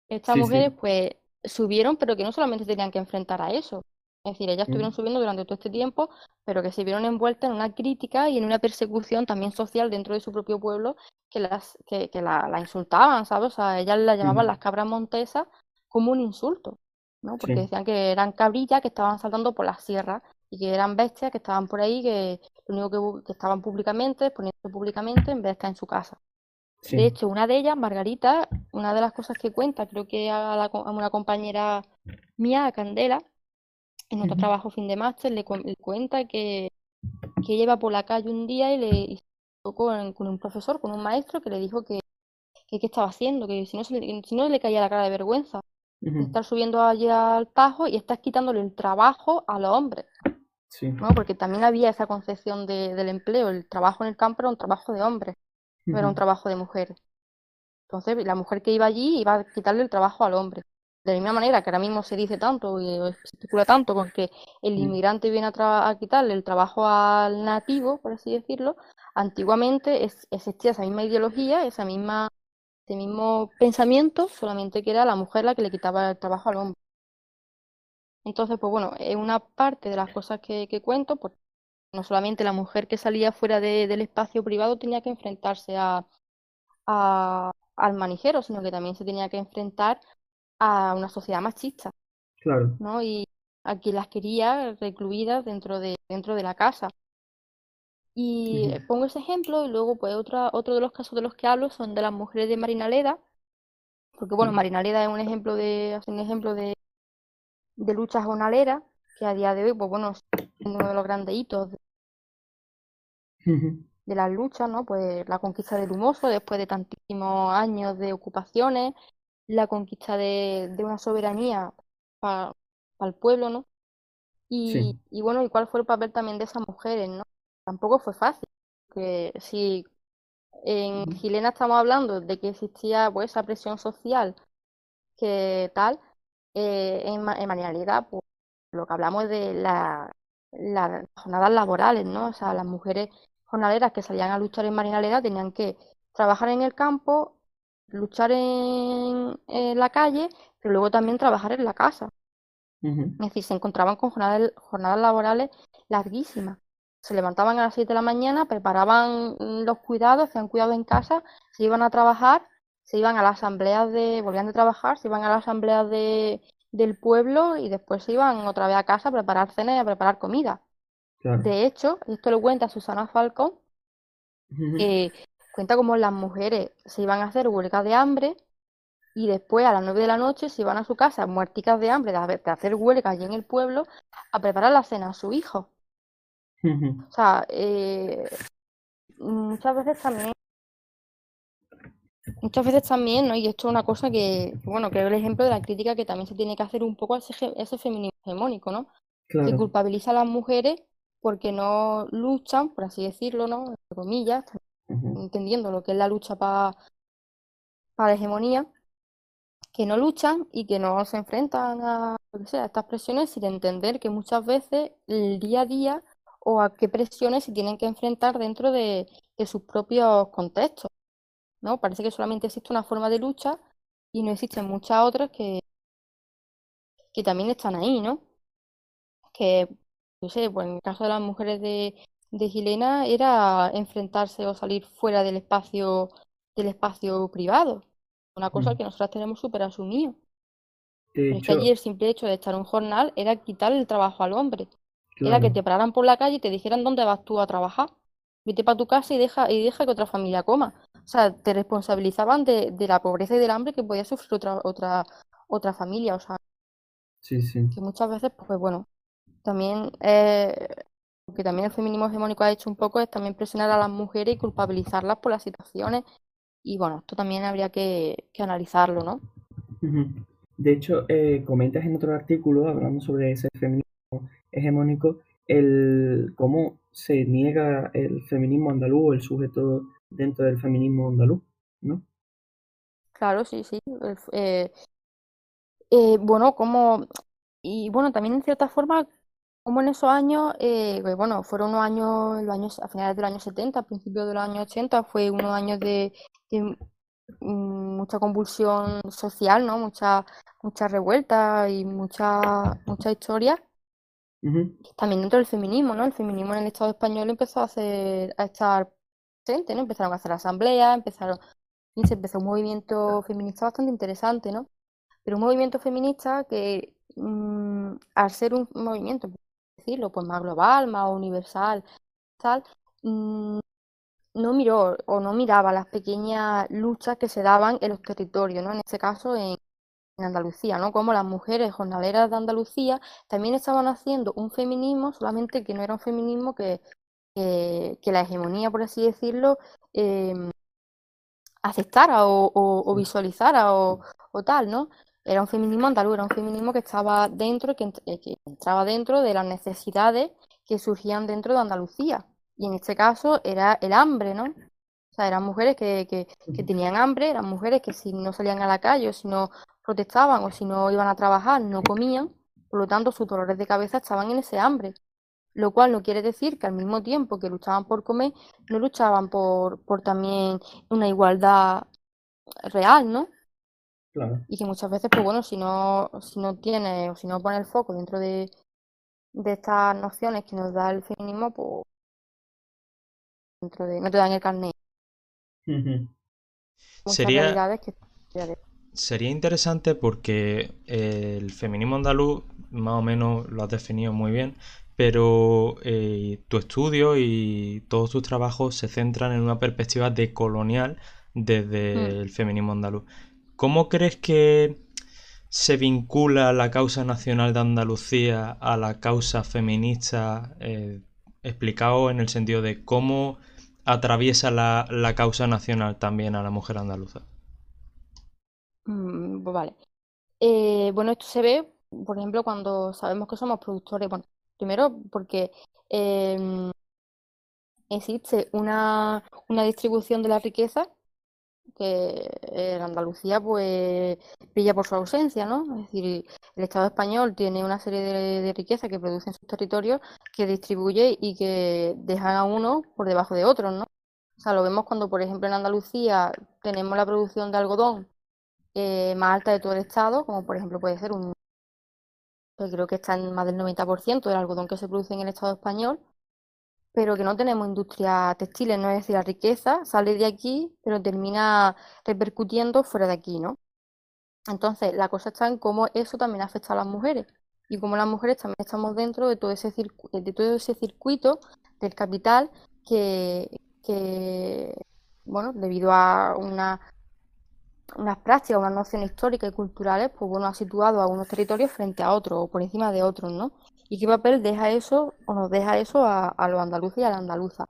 Estas Sí, mujeres sí. pues subieron, pero que no solamente tenían que enfrentar a eso. Es decir, ellas estuvieron Ujú. subiendo durante todo este tiempo, pero que se vieron envueltas en una crítica y en una persecución también social dentro de su propio pueblo que las que, que la, la insultaban, ¿sabes? O sea, ellas la llamaban las cabras montesas como un insulto, ¿no? Porque Sí. decían que eran cabrillas que estaban saltando por las sierras y que eran bestias que estaban por ahí, que lo único que, estaban públicamente, poniéndose públicamente en vez de estar en su casa. De hecho, una de ellas, Margarita, una de las cosas que cuenta, creo que a, la a una compañera mía, a Candela, en otro trabajo fin de máster, le, cu- le cuenta que, que ella iba por la calle un día y le y con, con un profesor, con un maestro, que le dijo que que qué estaba haciendo, que si no, se le, si no le caía la cara de vergüenza estar subiendo allí al Tajo y estás quitándole el trabajo a los hombres, Sí. ¿no? Porque también había esa concepción de- del empleo, el trabajo en el campo era un trabajo de hombres, no era un trabajo de mujeres. Entonces, la mujer que iba allí iba a quitarle el trabajo al hombre. De la misma manera que ahora mismo se dice tanto y se especula tanto con que el Mm. inmigrante viene a, tra- a quitarle el trabajo al nativo, por así decirlo, antiguamente es- existía esa misma ideología, esa misma, ese mismo pensamiento, solamente que era la mujer la que le quitaba el trabajo al hombre. Entonces, pues bueno, es una parte de las cosas que, que cuento, porque no solamente la mujer que salía fuera de- del espacio privado tenía que enfrentarse a, a- al manijero, sino que también se tenía que enfrentar a una sociedad machista, Claro. ¿no? Y a quien las quería recluidas dentro de, dentro de la casa. Y pongo ese ejemplo y luego pues otra, otro de los casos de los que hablo son de las mujeres de Marinaleda, porque bueno. Marinaleda es un ejemplo de, es un ejemplo de, de lucha jornalera, que a día de hoy, pues bueno, es uno de los grandes hitos de, de las luchas, ¿no? Pues la conquista del Humoso después de tantísimos años de ocupaciones, la conquista de, de una soberanía para el pueblo, ¿no? Y, Sí. y bueno, ¿y cuál fue el papel también de esas mujeres, ¿no? Tampoco fue fácil, que si en. Gilena estamos hablando de que existía pues esa presión social que tal, eh, en, en Marinaleda, pues lo que hablamos es de la, las jornadas laborales, ¿no? O sea, las mujeres jornaleras que salían a luchar en Marinaleda tenían que trabajar en el campo, luchar en, en la calle, pero luego también trabajar en la casa. Es decir, se encontraban con jornadas, jornadas laborales larguísimas. Se levantaban a las 7 de la mañana, preparaban los cuidados, hacían cuidados en casa, se iban a trabajar, se iban a las asambleas de, volvían de trabajar, se iban a las asambleas de, del pueblo y después se iban otra vez a casa a preparar cena y a preparar comida. Claro. De hecho, esto lo cuenta Susana Falcón, que cuenta cómo las mujeres se iban a hacer huelga de hambre y después a las 9 de la noche se iban a su casa muerticas de hambre de hacer huelga allí en el pueblo a preparar la cena a su hijo. O sea, eh, muchas veces también, muchas veces también, ¿no? Y esto es una cosa que, que, bueno, creo el ejemplo de la crítica que también se tiene que hacer un poco a ese, ese feminismo hegemónico, ¿no? Que culpabiliza a las mujeres porque no luchan, por así decirlo, ¿no? Entre comillas, Entendiendo lo que es la lucha pa- para la hegemonía, que no luchan y que no se enfrentan a, lo que sea, a estas presiones sin entender que muchas veces el día a día o a qué presiones se tienen que enfrentar dentro de, de sus propios contextos, ¿no? Parece que solamente existe una forma de lucha y no existen muchas otras que, que también están ahí, ¿no? Que, no sé, pues en el caso de las mujeres de, de Gilena era enfrentarse o salir fuera del espacio, del espacio privado, una cosa Mm. que nosotras tenemos súper asumido. Pero es que allí el simple hecho de estar en un jornal era quitarle el trabajo al hombre. Era que te pararan por la calle y te dijeran dónde vas tú a trabajar. Vete para tu casa y deja, y deja que otra familia coma. O sea, te responsabilizaban de, de la pobreza y del hambre que podía sufrir otra, otra, otra familia. O sea, Sí, sí. que muchas veces, pues bueno, también, eh, que también el feminismo hegemónico ha hecho un poco es también presionar a las mujeres y culpabilizarlas por las situaciones. Y bueno, esto también habría que, analizarlo, ¿no? De hecho, eh, comentas en otro artículo, hablando sobre ese feminismo hegemónico, el cómo se niega el feminismo andaluz, el sujeto dentro del feminismo andaluz, ¿no? Claro, sí, sí. Eh, eh, bueno, como, y bueno, también en cierta forma, como en esos años, eh, pues, bueno, fueron unos años, los años, a finales de los años 70, a principios de los años 80, fue unos años de, mm, mucha convulsión social, ¿no? Mucha, mucha revuelta y mucha, mucha historia. También dentro del feminismo, ¿no? El feminismo en el Estado español empezó a hacer, a estar presente, ¿no? Empezaron a hacer asambleas, empezaron, y se empezó un movimiento feminista bastante interesante, ¿no? Pero un movimiento feminista que mm, al ser un movimiento, decirlo, pues más global, más universal, tal, mm, no miró o no miraba las pequeñas luchas que se daban en los territorios, ¿no? En este caso en, Andalucía, ¿no? Como las mujeres jornaleras de Andalucía también estaban haciendo un feminismo, solamente que no era un feminismo que, que, la hegemonía, por así decirlo, em, aceptara o, visualizara o, tal, ¿no? Era un feminismo andaluz, era un feminismo que estaba dentro, que, eh, que entraba dentro de las necesidades que surgían dentro de Andalucía. Y en este caso era el hambre, ¿no? O sea, eran mujeres que, que, que, tenían hambre, eran mujeres que si no salían a la calle o si no protestaban o si no iban a trabajar, no comían, por lo tanto sus dolores de cabeza estaban en ese hambre. Lo cual no quiere decir que al mismo tiempo que luchaban por comer, no luchaban por, por también una igualdad real, ¿no? Y que muchas veces, pues bueno, si no, si no tiene o si no pone el foco dentro de, de estas nociones que nos da el feminismo, pues dentro de, no te dan el carnet. Sería, sería interesante porque el feminismo andaluz, más o menos lo has definido muy bien, pero eh, tu estudio y todos tus trabajos se centran en una perspectiva decolonial desde hmm. el feminismo andaluz. ¿Cómo crees que se vincula la causa nacional de Andalucía a la causa feminista, eh, explicado en el sentido de cómo atraviesa la, causa nacional también a la mujer andaluza? Mm, pues vale. Eh, bueno, esto se ve, por ejemplo, cuando sabemos que somos productores, bueno, primero porque em, existe una, una distribución de la riqueza que en Andalucía pues brilla por su ausencia, ¿no? Es decir, el Estado español tiene una serie de, riquezas que produce en sus territorios que distribuye y que dejan a uno por debajo de otros, ¿no? O sea, lo vemos cuando, por ejemplo, en Andalucía tenemos la producción de algodón eh, más alta de todo el Estado, como por ejemplo puede ser un... creo que está en más del 90% del algodón que se produce en el Estado español, pero que no tenemos industria textiles, ¿no? Es decir, la riqueza sale de aquí, pero termina repercutiendo fuera de aquí, ¿no? Entonces, la cosa está en cómo eso también afecta a las mujeres y cómo las mujeres también estamos dentro de todo ese, de todo ese circuito del capital que bueno, debido a una, unas prácticas, unas nociones históricas y culturales, pues bueno, ha situado a unos territorios frente a otros o por encima de otros, ¿no? ¿Y qué papel deja eso o nos deja eso a, a los andaluces y a la andaluza?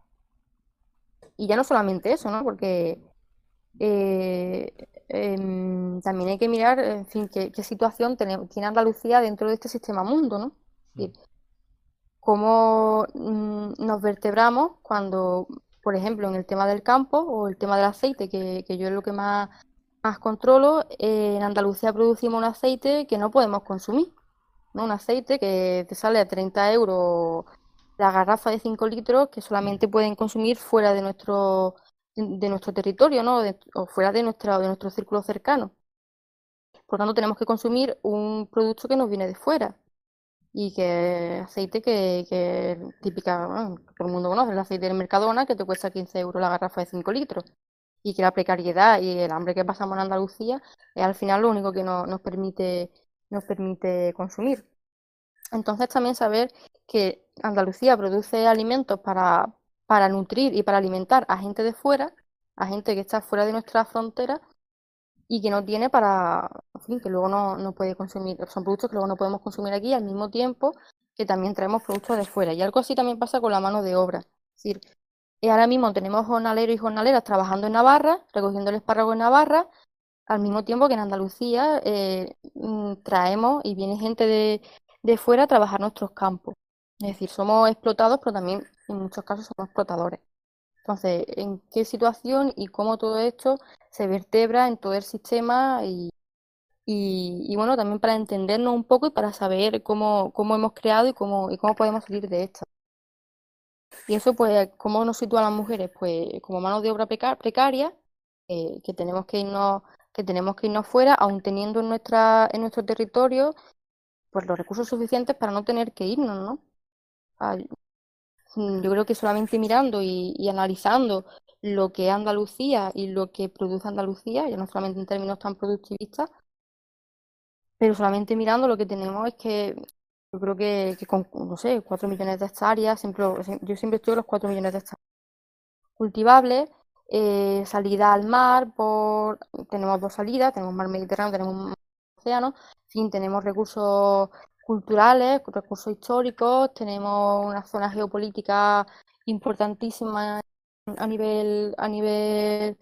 Y ya no solamente eso, ¿no? Porque eh, em, también hay que mirar, en fin, qué, situación tiene, Andalucía dentro de este sistema mundo, ¿no? Es decir, cómo mm, nos vertebramos cuando, por ejemplo, en el tema del campo o el tema del aceite, que, que yo es lo que más, más controlo, en Andalucía producimos un aceite que no podemos consumir. Un aceite que te sale a 30 euros la garrafa de 5 litros que solamente pueden consumir fuera de nuestro, de nuestro territorio, ¿no? o fuera de, nuestra, de nuestro círculo cercano. Por lo tanto, tenemos que consumir un producto que nos viene de fuera y que aceite que, que típica, todo el mundo conoce, el aceite del Mercadona que te cuesta 15 euros la garrafa de 5 litros y que la precariedad y el hambre que pasamos en Andalucía es al final lo único que nos permite nos permite consumir. Entonces también saber que Andalucía produce alimentos para, para nutrir y para alimentar a gente de fuera, a gente que está fuera de nuestra frontera y que no tiene para, en fin, que luego no, no puede consumir, son productos que luego no podemos consumir aquí al mismo tiempo que también traemos productos de fuera. Y algo así también pasa con la mano de obra. Es decir, eh, ahora mismo tenemos jornaleros y jornaleras trabajando en Navarra, recogiendo el espárrago en Navarra, al mismo tiempo que en Andalucía eh, mm, traemos y viene gente de, de fuera a trabajar nuestros campos. Es decir, somos explotados, pero también en muchos casos somos explotadores. Entonces, ¿en qué situación y cómo todo esto se vertebra en todo el sistema y, y, bueno, también para entendernos un poco y para saber cómo, cómo hemos creado y cómo, y cómo podemos salir de esto. Y eso, pues, ¿cómo nos sitúa las mujeres? Pues como mano de obra precaria, eh, que tenemos que irnos, que tenemos que irnos fuera, aún teniendo en nuestra, en nuestro territorio pues los recursos suficientes para no tener que irnos, ¿no? Mm, yo creo que solamente mirando y, analizando lo que es Andalucía y lo que produce Andalucía, ya no solamente en términos tan productivistas, pero solamente mirando lo que tenemos es que yo creo que, con, no sé, 4 millones de hectáreas, siempre, yo siempre estudio los 4 millones de hectáreas cultivables, eh, salida al mar, por, tenemos dos salidas, tenemos mar Mediterráneo, tenemos océano, en fin, tenemos recursos culturales, recursos históricos, tenemos una zona geopolítica importantísima a nivel, a nivel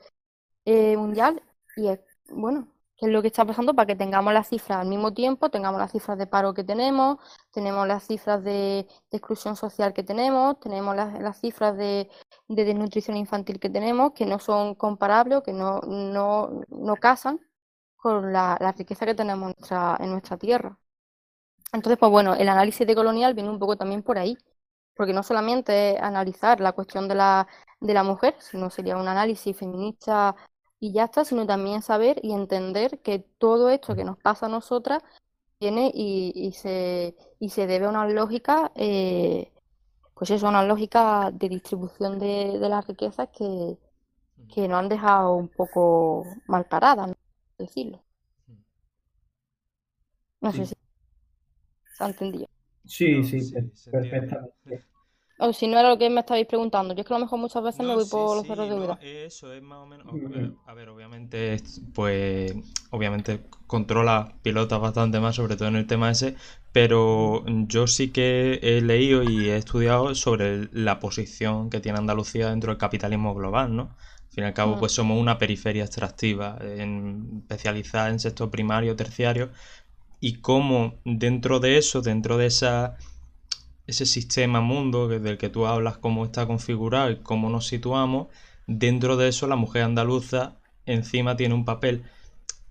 eh, mundial y es, bueno, qué es lo que está pasando para que tengamos las cifras al mismo tiempo, tengamos las cifras de paro que tenemos, tenemos las cifras de, exclusión social que tenemos, tenemos las, cifras de, desnutrición infantil que tenemos, que no son comparables, que no, no, no casan con la, riqueza que tenemos en nuestra, en nuestra tierra. Entonces, pues bueno, el análisis de colonial viene un poco también por ahí, porque no solamente es analizar la cuestión de la, de la mujer, sino sería un análisis feminista y ya está, sino también saber y entender que todo esto que nos pasa a nosotras tiene y, se, y se debe a una lógica, eh, pues eso, una lógica de distribución de, las riquezas que, que nos han dejado un poco mal paradas, ¿no? decirlo. No sé si ¿Se ha entendido? Sí, sí, perfectamente. O si no era lo que me estabais preguntando. Yo es que a lo mejor muchas veces me voy por los cerros de duda. eso es más o menos. A ver, obviamente, pues. Obviamente controla pilotas bastante más, sobre todo en el tema ese. Pero yo sí que he leído y he estudiado sobre la posición que tiene Andalucía dentro del capitalismo global, ¿no? Al fin y al cabo, mm. pues somos una periferia extractiva, en, especializada en sector primario, terciario, y cómo dentro de eso, dentro de esa, ese sistema mundo del que tú hablas, cómo está configurado y cómo nos situamos, dentro de eso la mujer andaluza encima tiene un papel,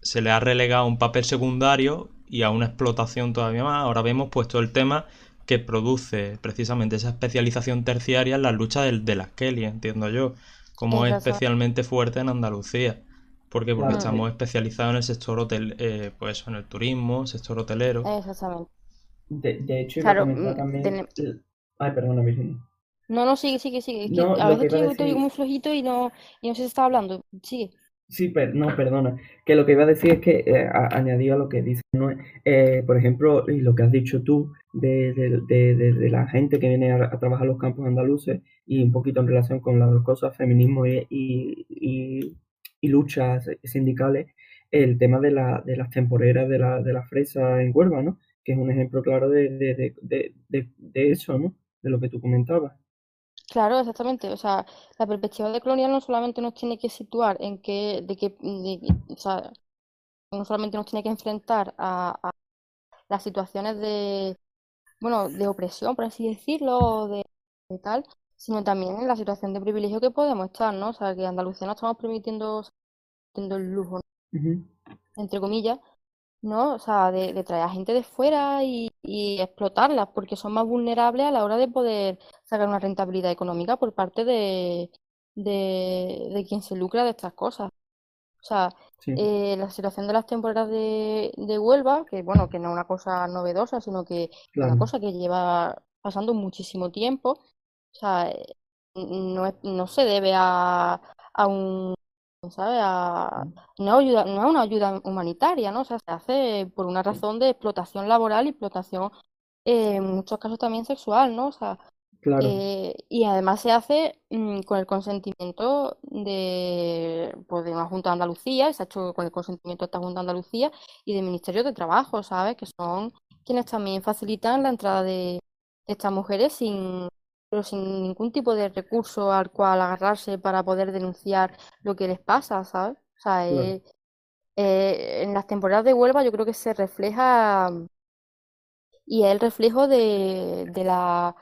se le ha relegado un papel secundario y a una explotación todavía más. Ahora vemos puesto el tema que produce precisamente esa especialización terciaria en la lucha de, de las Kelly, entiendo yo, como es especialmente fuerte en Andalucía. ¿Por qué? Porque estamos especializados en el sector hotel, eh, pues en el turismo, sector hotelero. Exactamente. De, de hecho, claro, mm, también... Ay, perdona, Virginia. No, no, sigue, sigue, sigue. a veces estoy, decir... muy flojito y no, y no sé si está hablando. Sigue. Sí, pero no, perdona. Que lo que iba a decir es que, eh, añadido a lo que dice, ¿no? Eh, por ejemplo, y lo que has dicho tú de, de, de, la gente que viene a, trabajar los campos andaluces y un poquito en relación con las dos cosas, feminismo y, y y luchas sindicales el tema de, la, de las temporeras de la, de la fresa en Huelva, ¿no? Que es un ejemplo claro de, de, de, de, eso, ¿no? De lo que tú comentabas. Claro, exactamente. O sea, la perspectiva de colonial no solamente nos tiene que situar en que, de que, o sea, no solamente nos tiene que enfrentar a, a, las situaciones de, bueno, de opresión, por así decirlo, de, de tal, sino también en la situación de privilegio que podemos estar, ¿no? O sea, que Andalucía no estamos permitiendo el lujo, entre comillas, ¿no? O sea, de, traer a gente de fuera y, y explotarlas, porque son más vulnerables a la hora de poder sacar una rentabilidad económica por parte de, de, quien se lucra de estas cosas. O sea, eh, la situación de las temporadas de, de Huelva, que bueno, que no es una cosa novedosa, sino que es una cosa que lleva pasando muchísimo tiempo, o sea, eh, no, no se debe a, a un, ¿sabe? A, no, ayuda, no es una ayuda humanitaria, ¿no? O sea, se hace por una razón de explotación laboral y explotación, eh, en muchos casos también sexual, ¿no? O sea, eh, y además se hace mm, con el consentimiento de, pues, de una Junta de Andalucía, se ha hecho con el consentimiento de esta Junta de Andalucía y del Ministerio de Trabajo, ¿sabes? Que son quienes también facilitan la entrada de, estas mujeres sin, pero sin ningún tipo de recurso al cual agarrarse para poder denunciar lo que les pasa, ¿sabes? O sea, Claro. eh, eh, en las temporadas de Huelva yo creo que se refleja y es el reflejo de, de la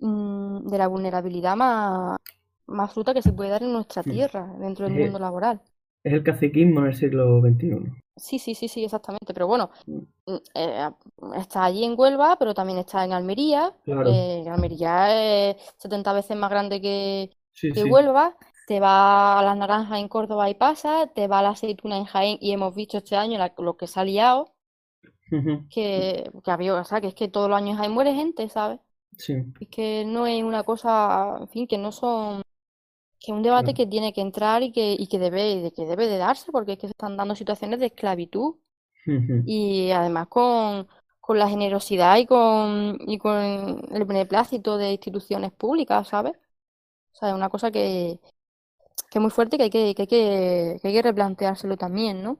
mm, de la vulnerabilidad más, más absoluta que se puede dar en nuestra tierra, dentro del mundo laboral. Es el caciquismo en el siglo XXI. Sí, sí, sí, sí, exactamente. Pero bueno, Mm. eh, está allí en Huelva, pero también está en Almería. Claro. Eh, Almería es 70 veces más grande que, Sí, que sí. Huelva. Te va a las naranjas en Córdoba y pasa, te va a la aceituna en Jaén y hemos visto este año la- lo que se ha liado, que, que había, o sea, que es que todos los años ahí muere gente, ¿sabes? Sí, Es que no es una cosa, en fin, que no son, que es un debate que tiene que entrar y que, y que debe, de que debe de darse, porque es que se están dando situaciones de esclavitud y además con, con la generosidad y con, y con el beneplácito de instituciones públicas, ¿sabes? O sea, es una cosa que, que es muy fuerte y que hay que, que hay que, que hay que replanteárselo también, ¿no?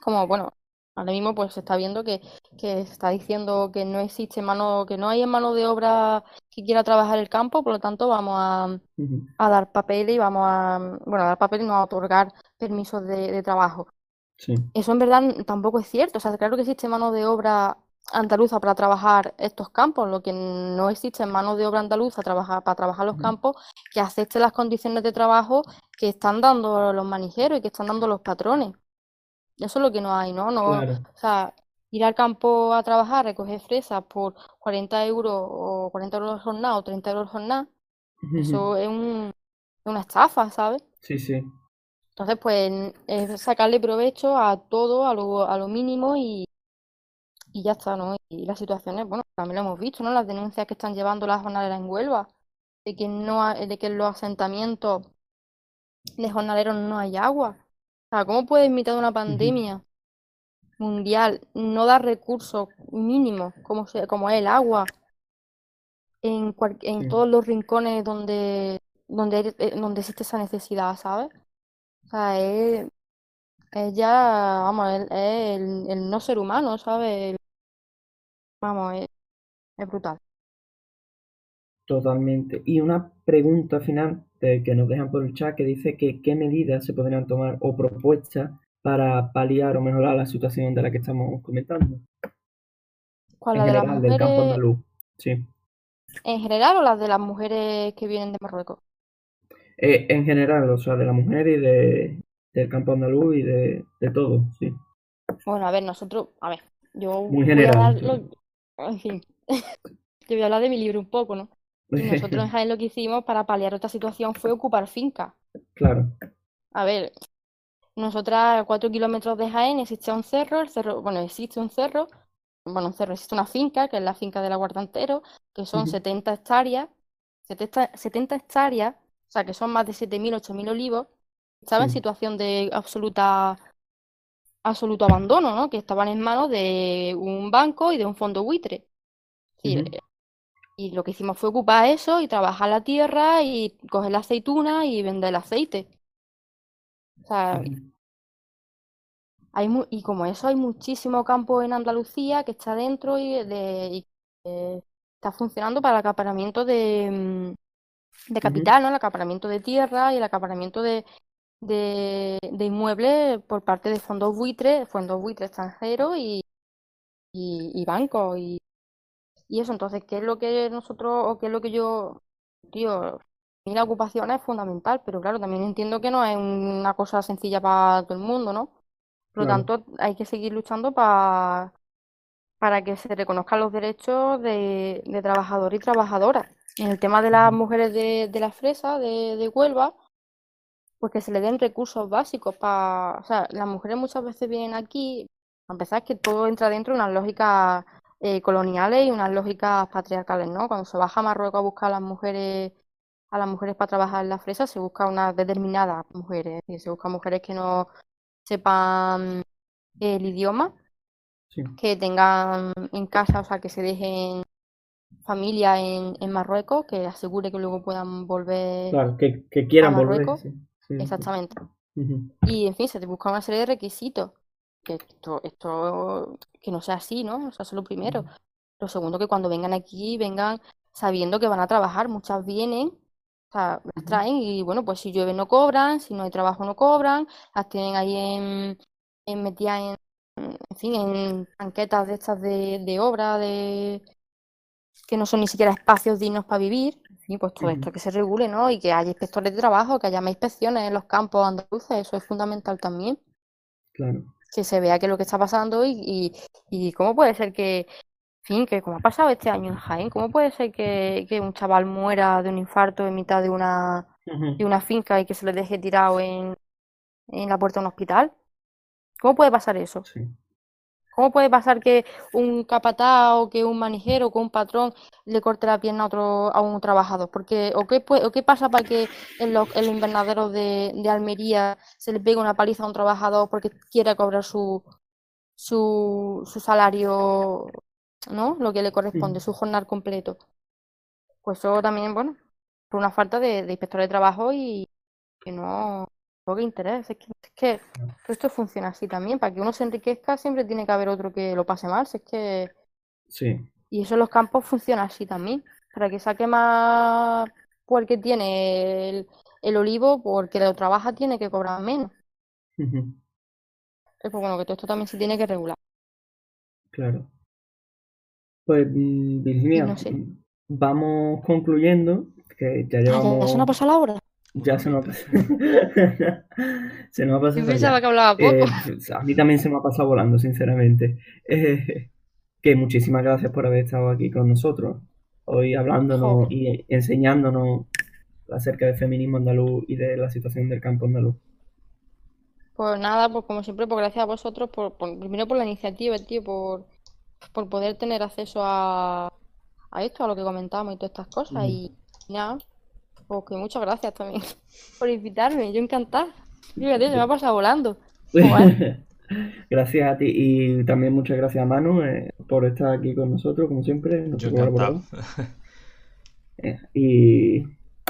Como, bueno, ahora mismo pues se está viendo que, que está diciendo que no existe mano, que no hay mano de obra que quiera trabajar el campo, por lo tanto vamos a, a dar papeles y vamos a, bueno, a dar papeles y no a otorgar permisos de, de trabajo. Sí, Eso en verdad tampoco es cierto. O sea, claro que existe mano de obra andaluza para trabajar estos campos. Lo que no existe es mano de obra andaluza trabajar, para trabajar los campos que acepte las condiciones de trabajo que están dando los manijeros y que están dando los patrones. Eso es lo que no hay, ¿no? No, claro. o sea, ir al campo a trabajar, recoger fresas por 40 euros o 40 euros jornada o 30 euros jornada, Ujú. eso es un, es una estafa, ¿sabes? Sí, sí. Entonces, pues es sacarle provecho a todo, a lo, a lo mínimo y, y ya está, ¿no? Y las situaciones, bueno, también lo hemos visto, ¿no? Las denuncias que están llevando las jornaleras en Huelva, de que no ha- de que en los asentamientos de jornaleros no hay agua. Sea, ¿cómo puede en mitad de una pandemia mundial no dar recursos mínimos como, se- como es el agua en, cual- en Sí. todos los rincones donde, donde, eh, donde existe esa necesidad, ¿sabes? O sea, es, es ya, vamos, es, es el, el no ser humano, ¿sabes? El- vamos, es, es brutal. Totalmente. Y una pregunta final de- que nos dejan por el chat que dice que qué medidas se podrían tomar o propuestas para paliar o mejorar la situación de la que estamos comentando. ¿Cuál, En la de las general, del campo mujeres andaluz. Sí. en general o las de las mujeres que vienen de Marruecos? Eh, en general, o sea, de la mujer y de, del campo andaluz y de, de todo, sí. Bueno, a ver, nosotros, a ver, yo Muy voy a general, sí. lo- en fin, yo voy a hablar de mi libro un poco, ¿no? Y nosotros en Jaén lo que hicimos para paliar esta situación fue ocupar fincas. Claro. A ver, nosotras a cuatro kilómetros de Jaén existe un cerro, el cerro, bueno, existe un cerro, bueno, un cerro, existe una finca, que es la finca de la Guardantero, que son Ujú. 70 hectáreas, 70, 70 hectáreas, o sea, que son más de 7.000, 8.000 olivos, estaba en situación de absoluta, absoluto abandono, ¿no? Que estaban en manos de un banco y de un fondo buitre. Es decir, Ujú. Y lo que hicimos fue ocupar eso y trabajar la tierra y coger la aceituna y vender el aceite. O sea, hay mu- y como eso hay muchísimo campo en Andalucía que está dentro y, de, y está funcionando para el acaparamiento de, mm, de capital, ¿no? El acaparamiento de tierra y el acaparamiento de, de, de inmuebles por parte de fondos buitres, fondos buitres extranjeros y, y, y bancos y, y eso. Entonces, ¿qué es lo que nosotros, o qué es lo que yo, tío, y la ocupación es fundamental, pero claro, también entiendo que no es una cosa sencilla para todo el mundo, ¿no? Por lo Claro. tanto, hay que seguir luchando pa- para que se reconozcan los derechos de, de trabajador y trabajadora. En el tema de las mujeres de, de la fresa, de, de Huelva, pues que se le den recursos básicos para... O sea, las mujeres muchas veces vienen aquí, a empezar que todo entra dentro de unas lógicas eh, coloniales y unas lógicas patriarcales, ¿no? Cuando se baja a Marruecos a buscar a las mujeres, a las mujeres para trabajar en la fresa, se busca unas determinadas mujeres, es decir, se buscan mujeres que no sepan el idioma, Sí. que tengan en casa, o sea, que se dejen familia en, en Marruecos, que asegure que luego puedan volver Claro, que, que quieran a volver. Marruecos. Sí, sí. exactamente. Y en fin, se te busca una serie de requisitos. Que esto, esto, que no sea así, ¿no? O sea, eso es lo primero. Lo segundo, que cuando vengan aquí, vengan sabiendo que van a trabajar. Muchas vienen, o sea, las traen y bueno, pues si llueve no cobran, si no hay trabajo no cobran, las tienen ahí en, en metidas en, en fin, en banquetas de estas de, de obra, de que no son ni siquiera espacios dignos para vivir. En fin, pues todo esto que se regule, ¿no? Y que haya inspectores de trabajo, que haya más inspecciones en los campos andaluces, eso es fundamental también. Claro. Que se vea qué es lo que está pasando y, y, y cómo puede ser que, fin, que como ha pasado este año en Jaén, cómo puede ser que, que un chaval muera de un infarto en mitad de una, de una finca y que se le deje tirado en, en la puerta de un hospital? ¿Cómo puede pasar eso? Sí. ¿Cómo puede pasar que un capataz o que un manijero o que un patrón le corte la pierna a otro a un trabajador? Porque, ¿o qué, pue- o qué pasa para que en los, en los invernaderos de, de Almería se le pegue una paliza a un trabajador porque quiere cobrar su, su, su salario, ¿no? Lo que le corresponde, su jornal completo. Pues eso también, bueno, por una falta de, de inspectores de trabajo y que no poco interés. Es que, que esto funciona así también. Para que uno se enriquezca siempre tiene que haber otro que lo pase mal. Si es que... Sí. Y eso en los campos funciona así también. Para que saque más por el que tiene el, el olivo, porque lo trabaja tiene que cobrar menos. Ujú. Es pues bueno, que todo esto también se tiene que regular. Claro. Pues, mm, Virginia, no sé. vamos concluyendo, que ya Ah, ya, llevamos... ya se nos ha pasado la hora. Ya se nos ha pasado. se nos ha Yo pasado pensaba ya. que hablaba poco. Eh, a mí también se me ha pasado volando, sinceramente. Eh, que muchísimas gracias por haber estado aquí con nosotros, hoy hablándonos y enseñándonos acerca del feminismo andaluz y de la situación del campo andaluz. Pues nada, pues como siempre, pues gracias a vosotros por, por- primero por la iniciativa, tío, por, por poder tener acceso a, a esto, a lo que comentamos y todas estas cosas. Y nada, pues que muchas gracias también por invitarme, yo encantada. Fíjate, se me ha pasado volando. Joder. Gracias a ti y también muchas gracias a Manu eh, por estar aquí con nosotros, como siempre, Yo encantado. Eh, y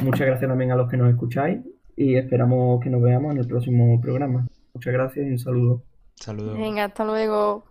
muchas gracias también a los que nos escucháis y esperamos que nos veamos en el próximo programa. Muchas gracias y un saludo. Saludos. Venga, hasta luego.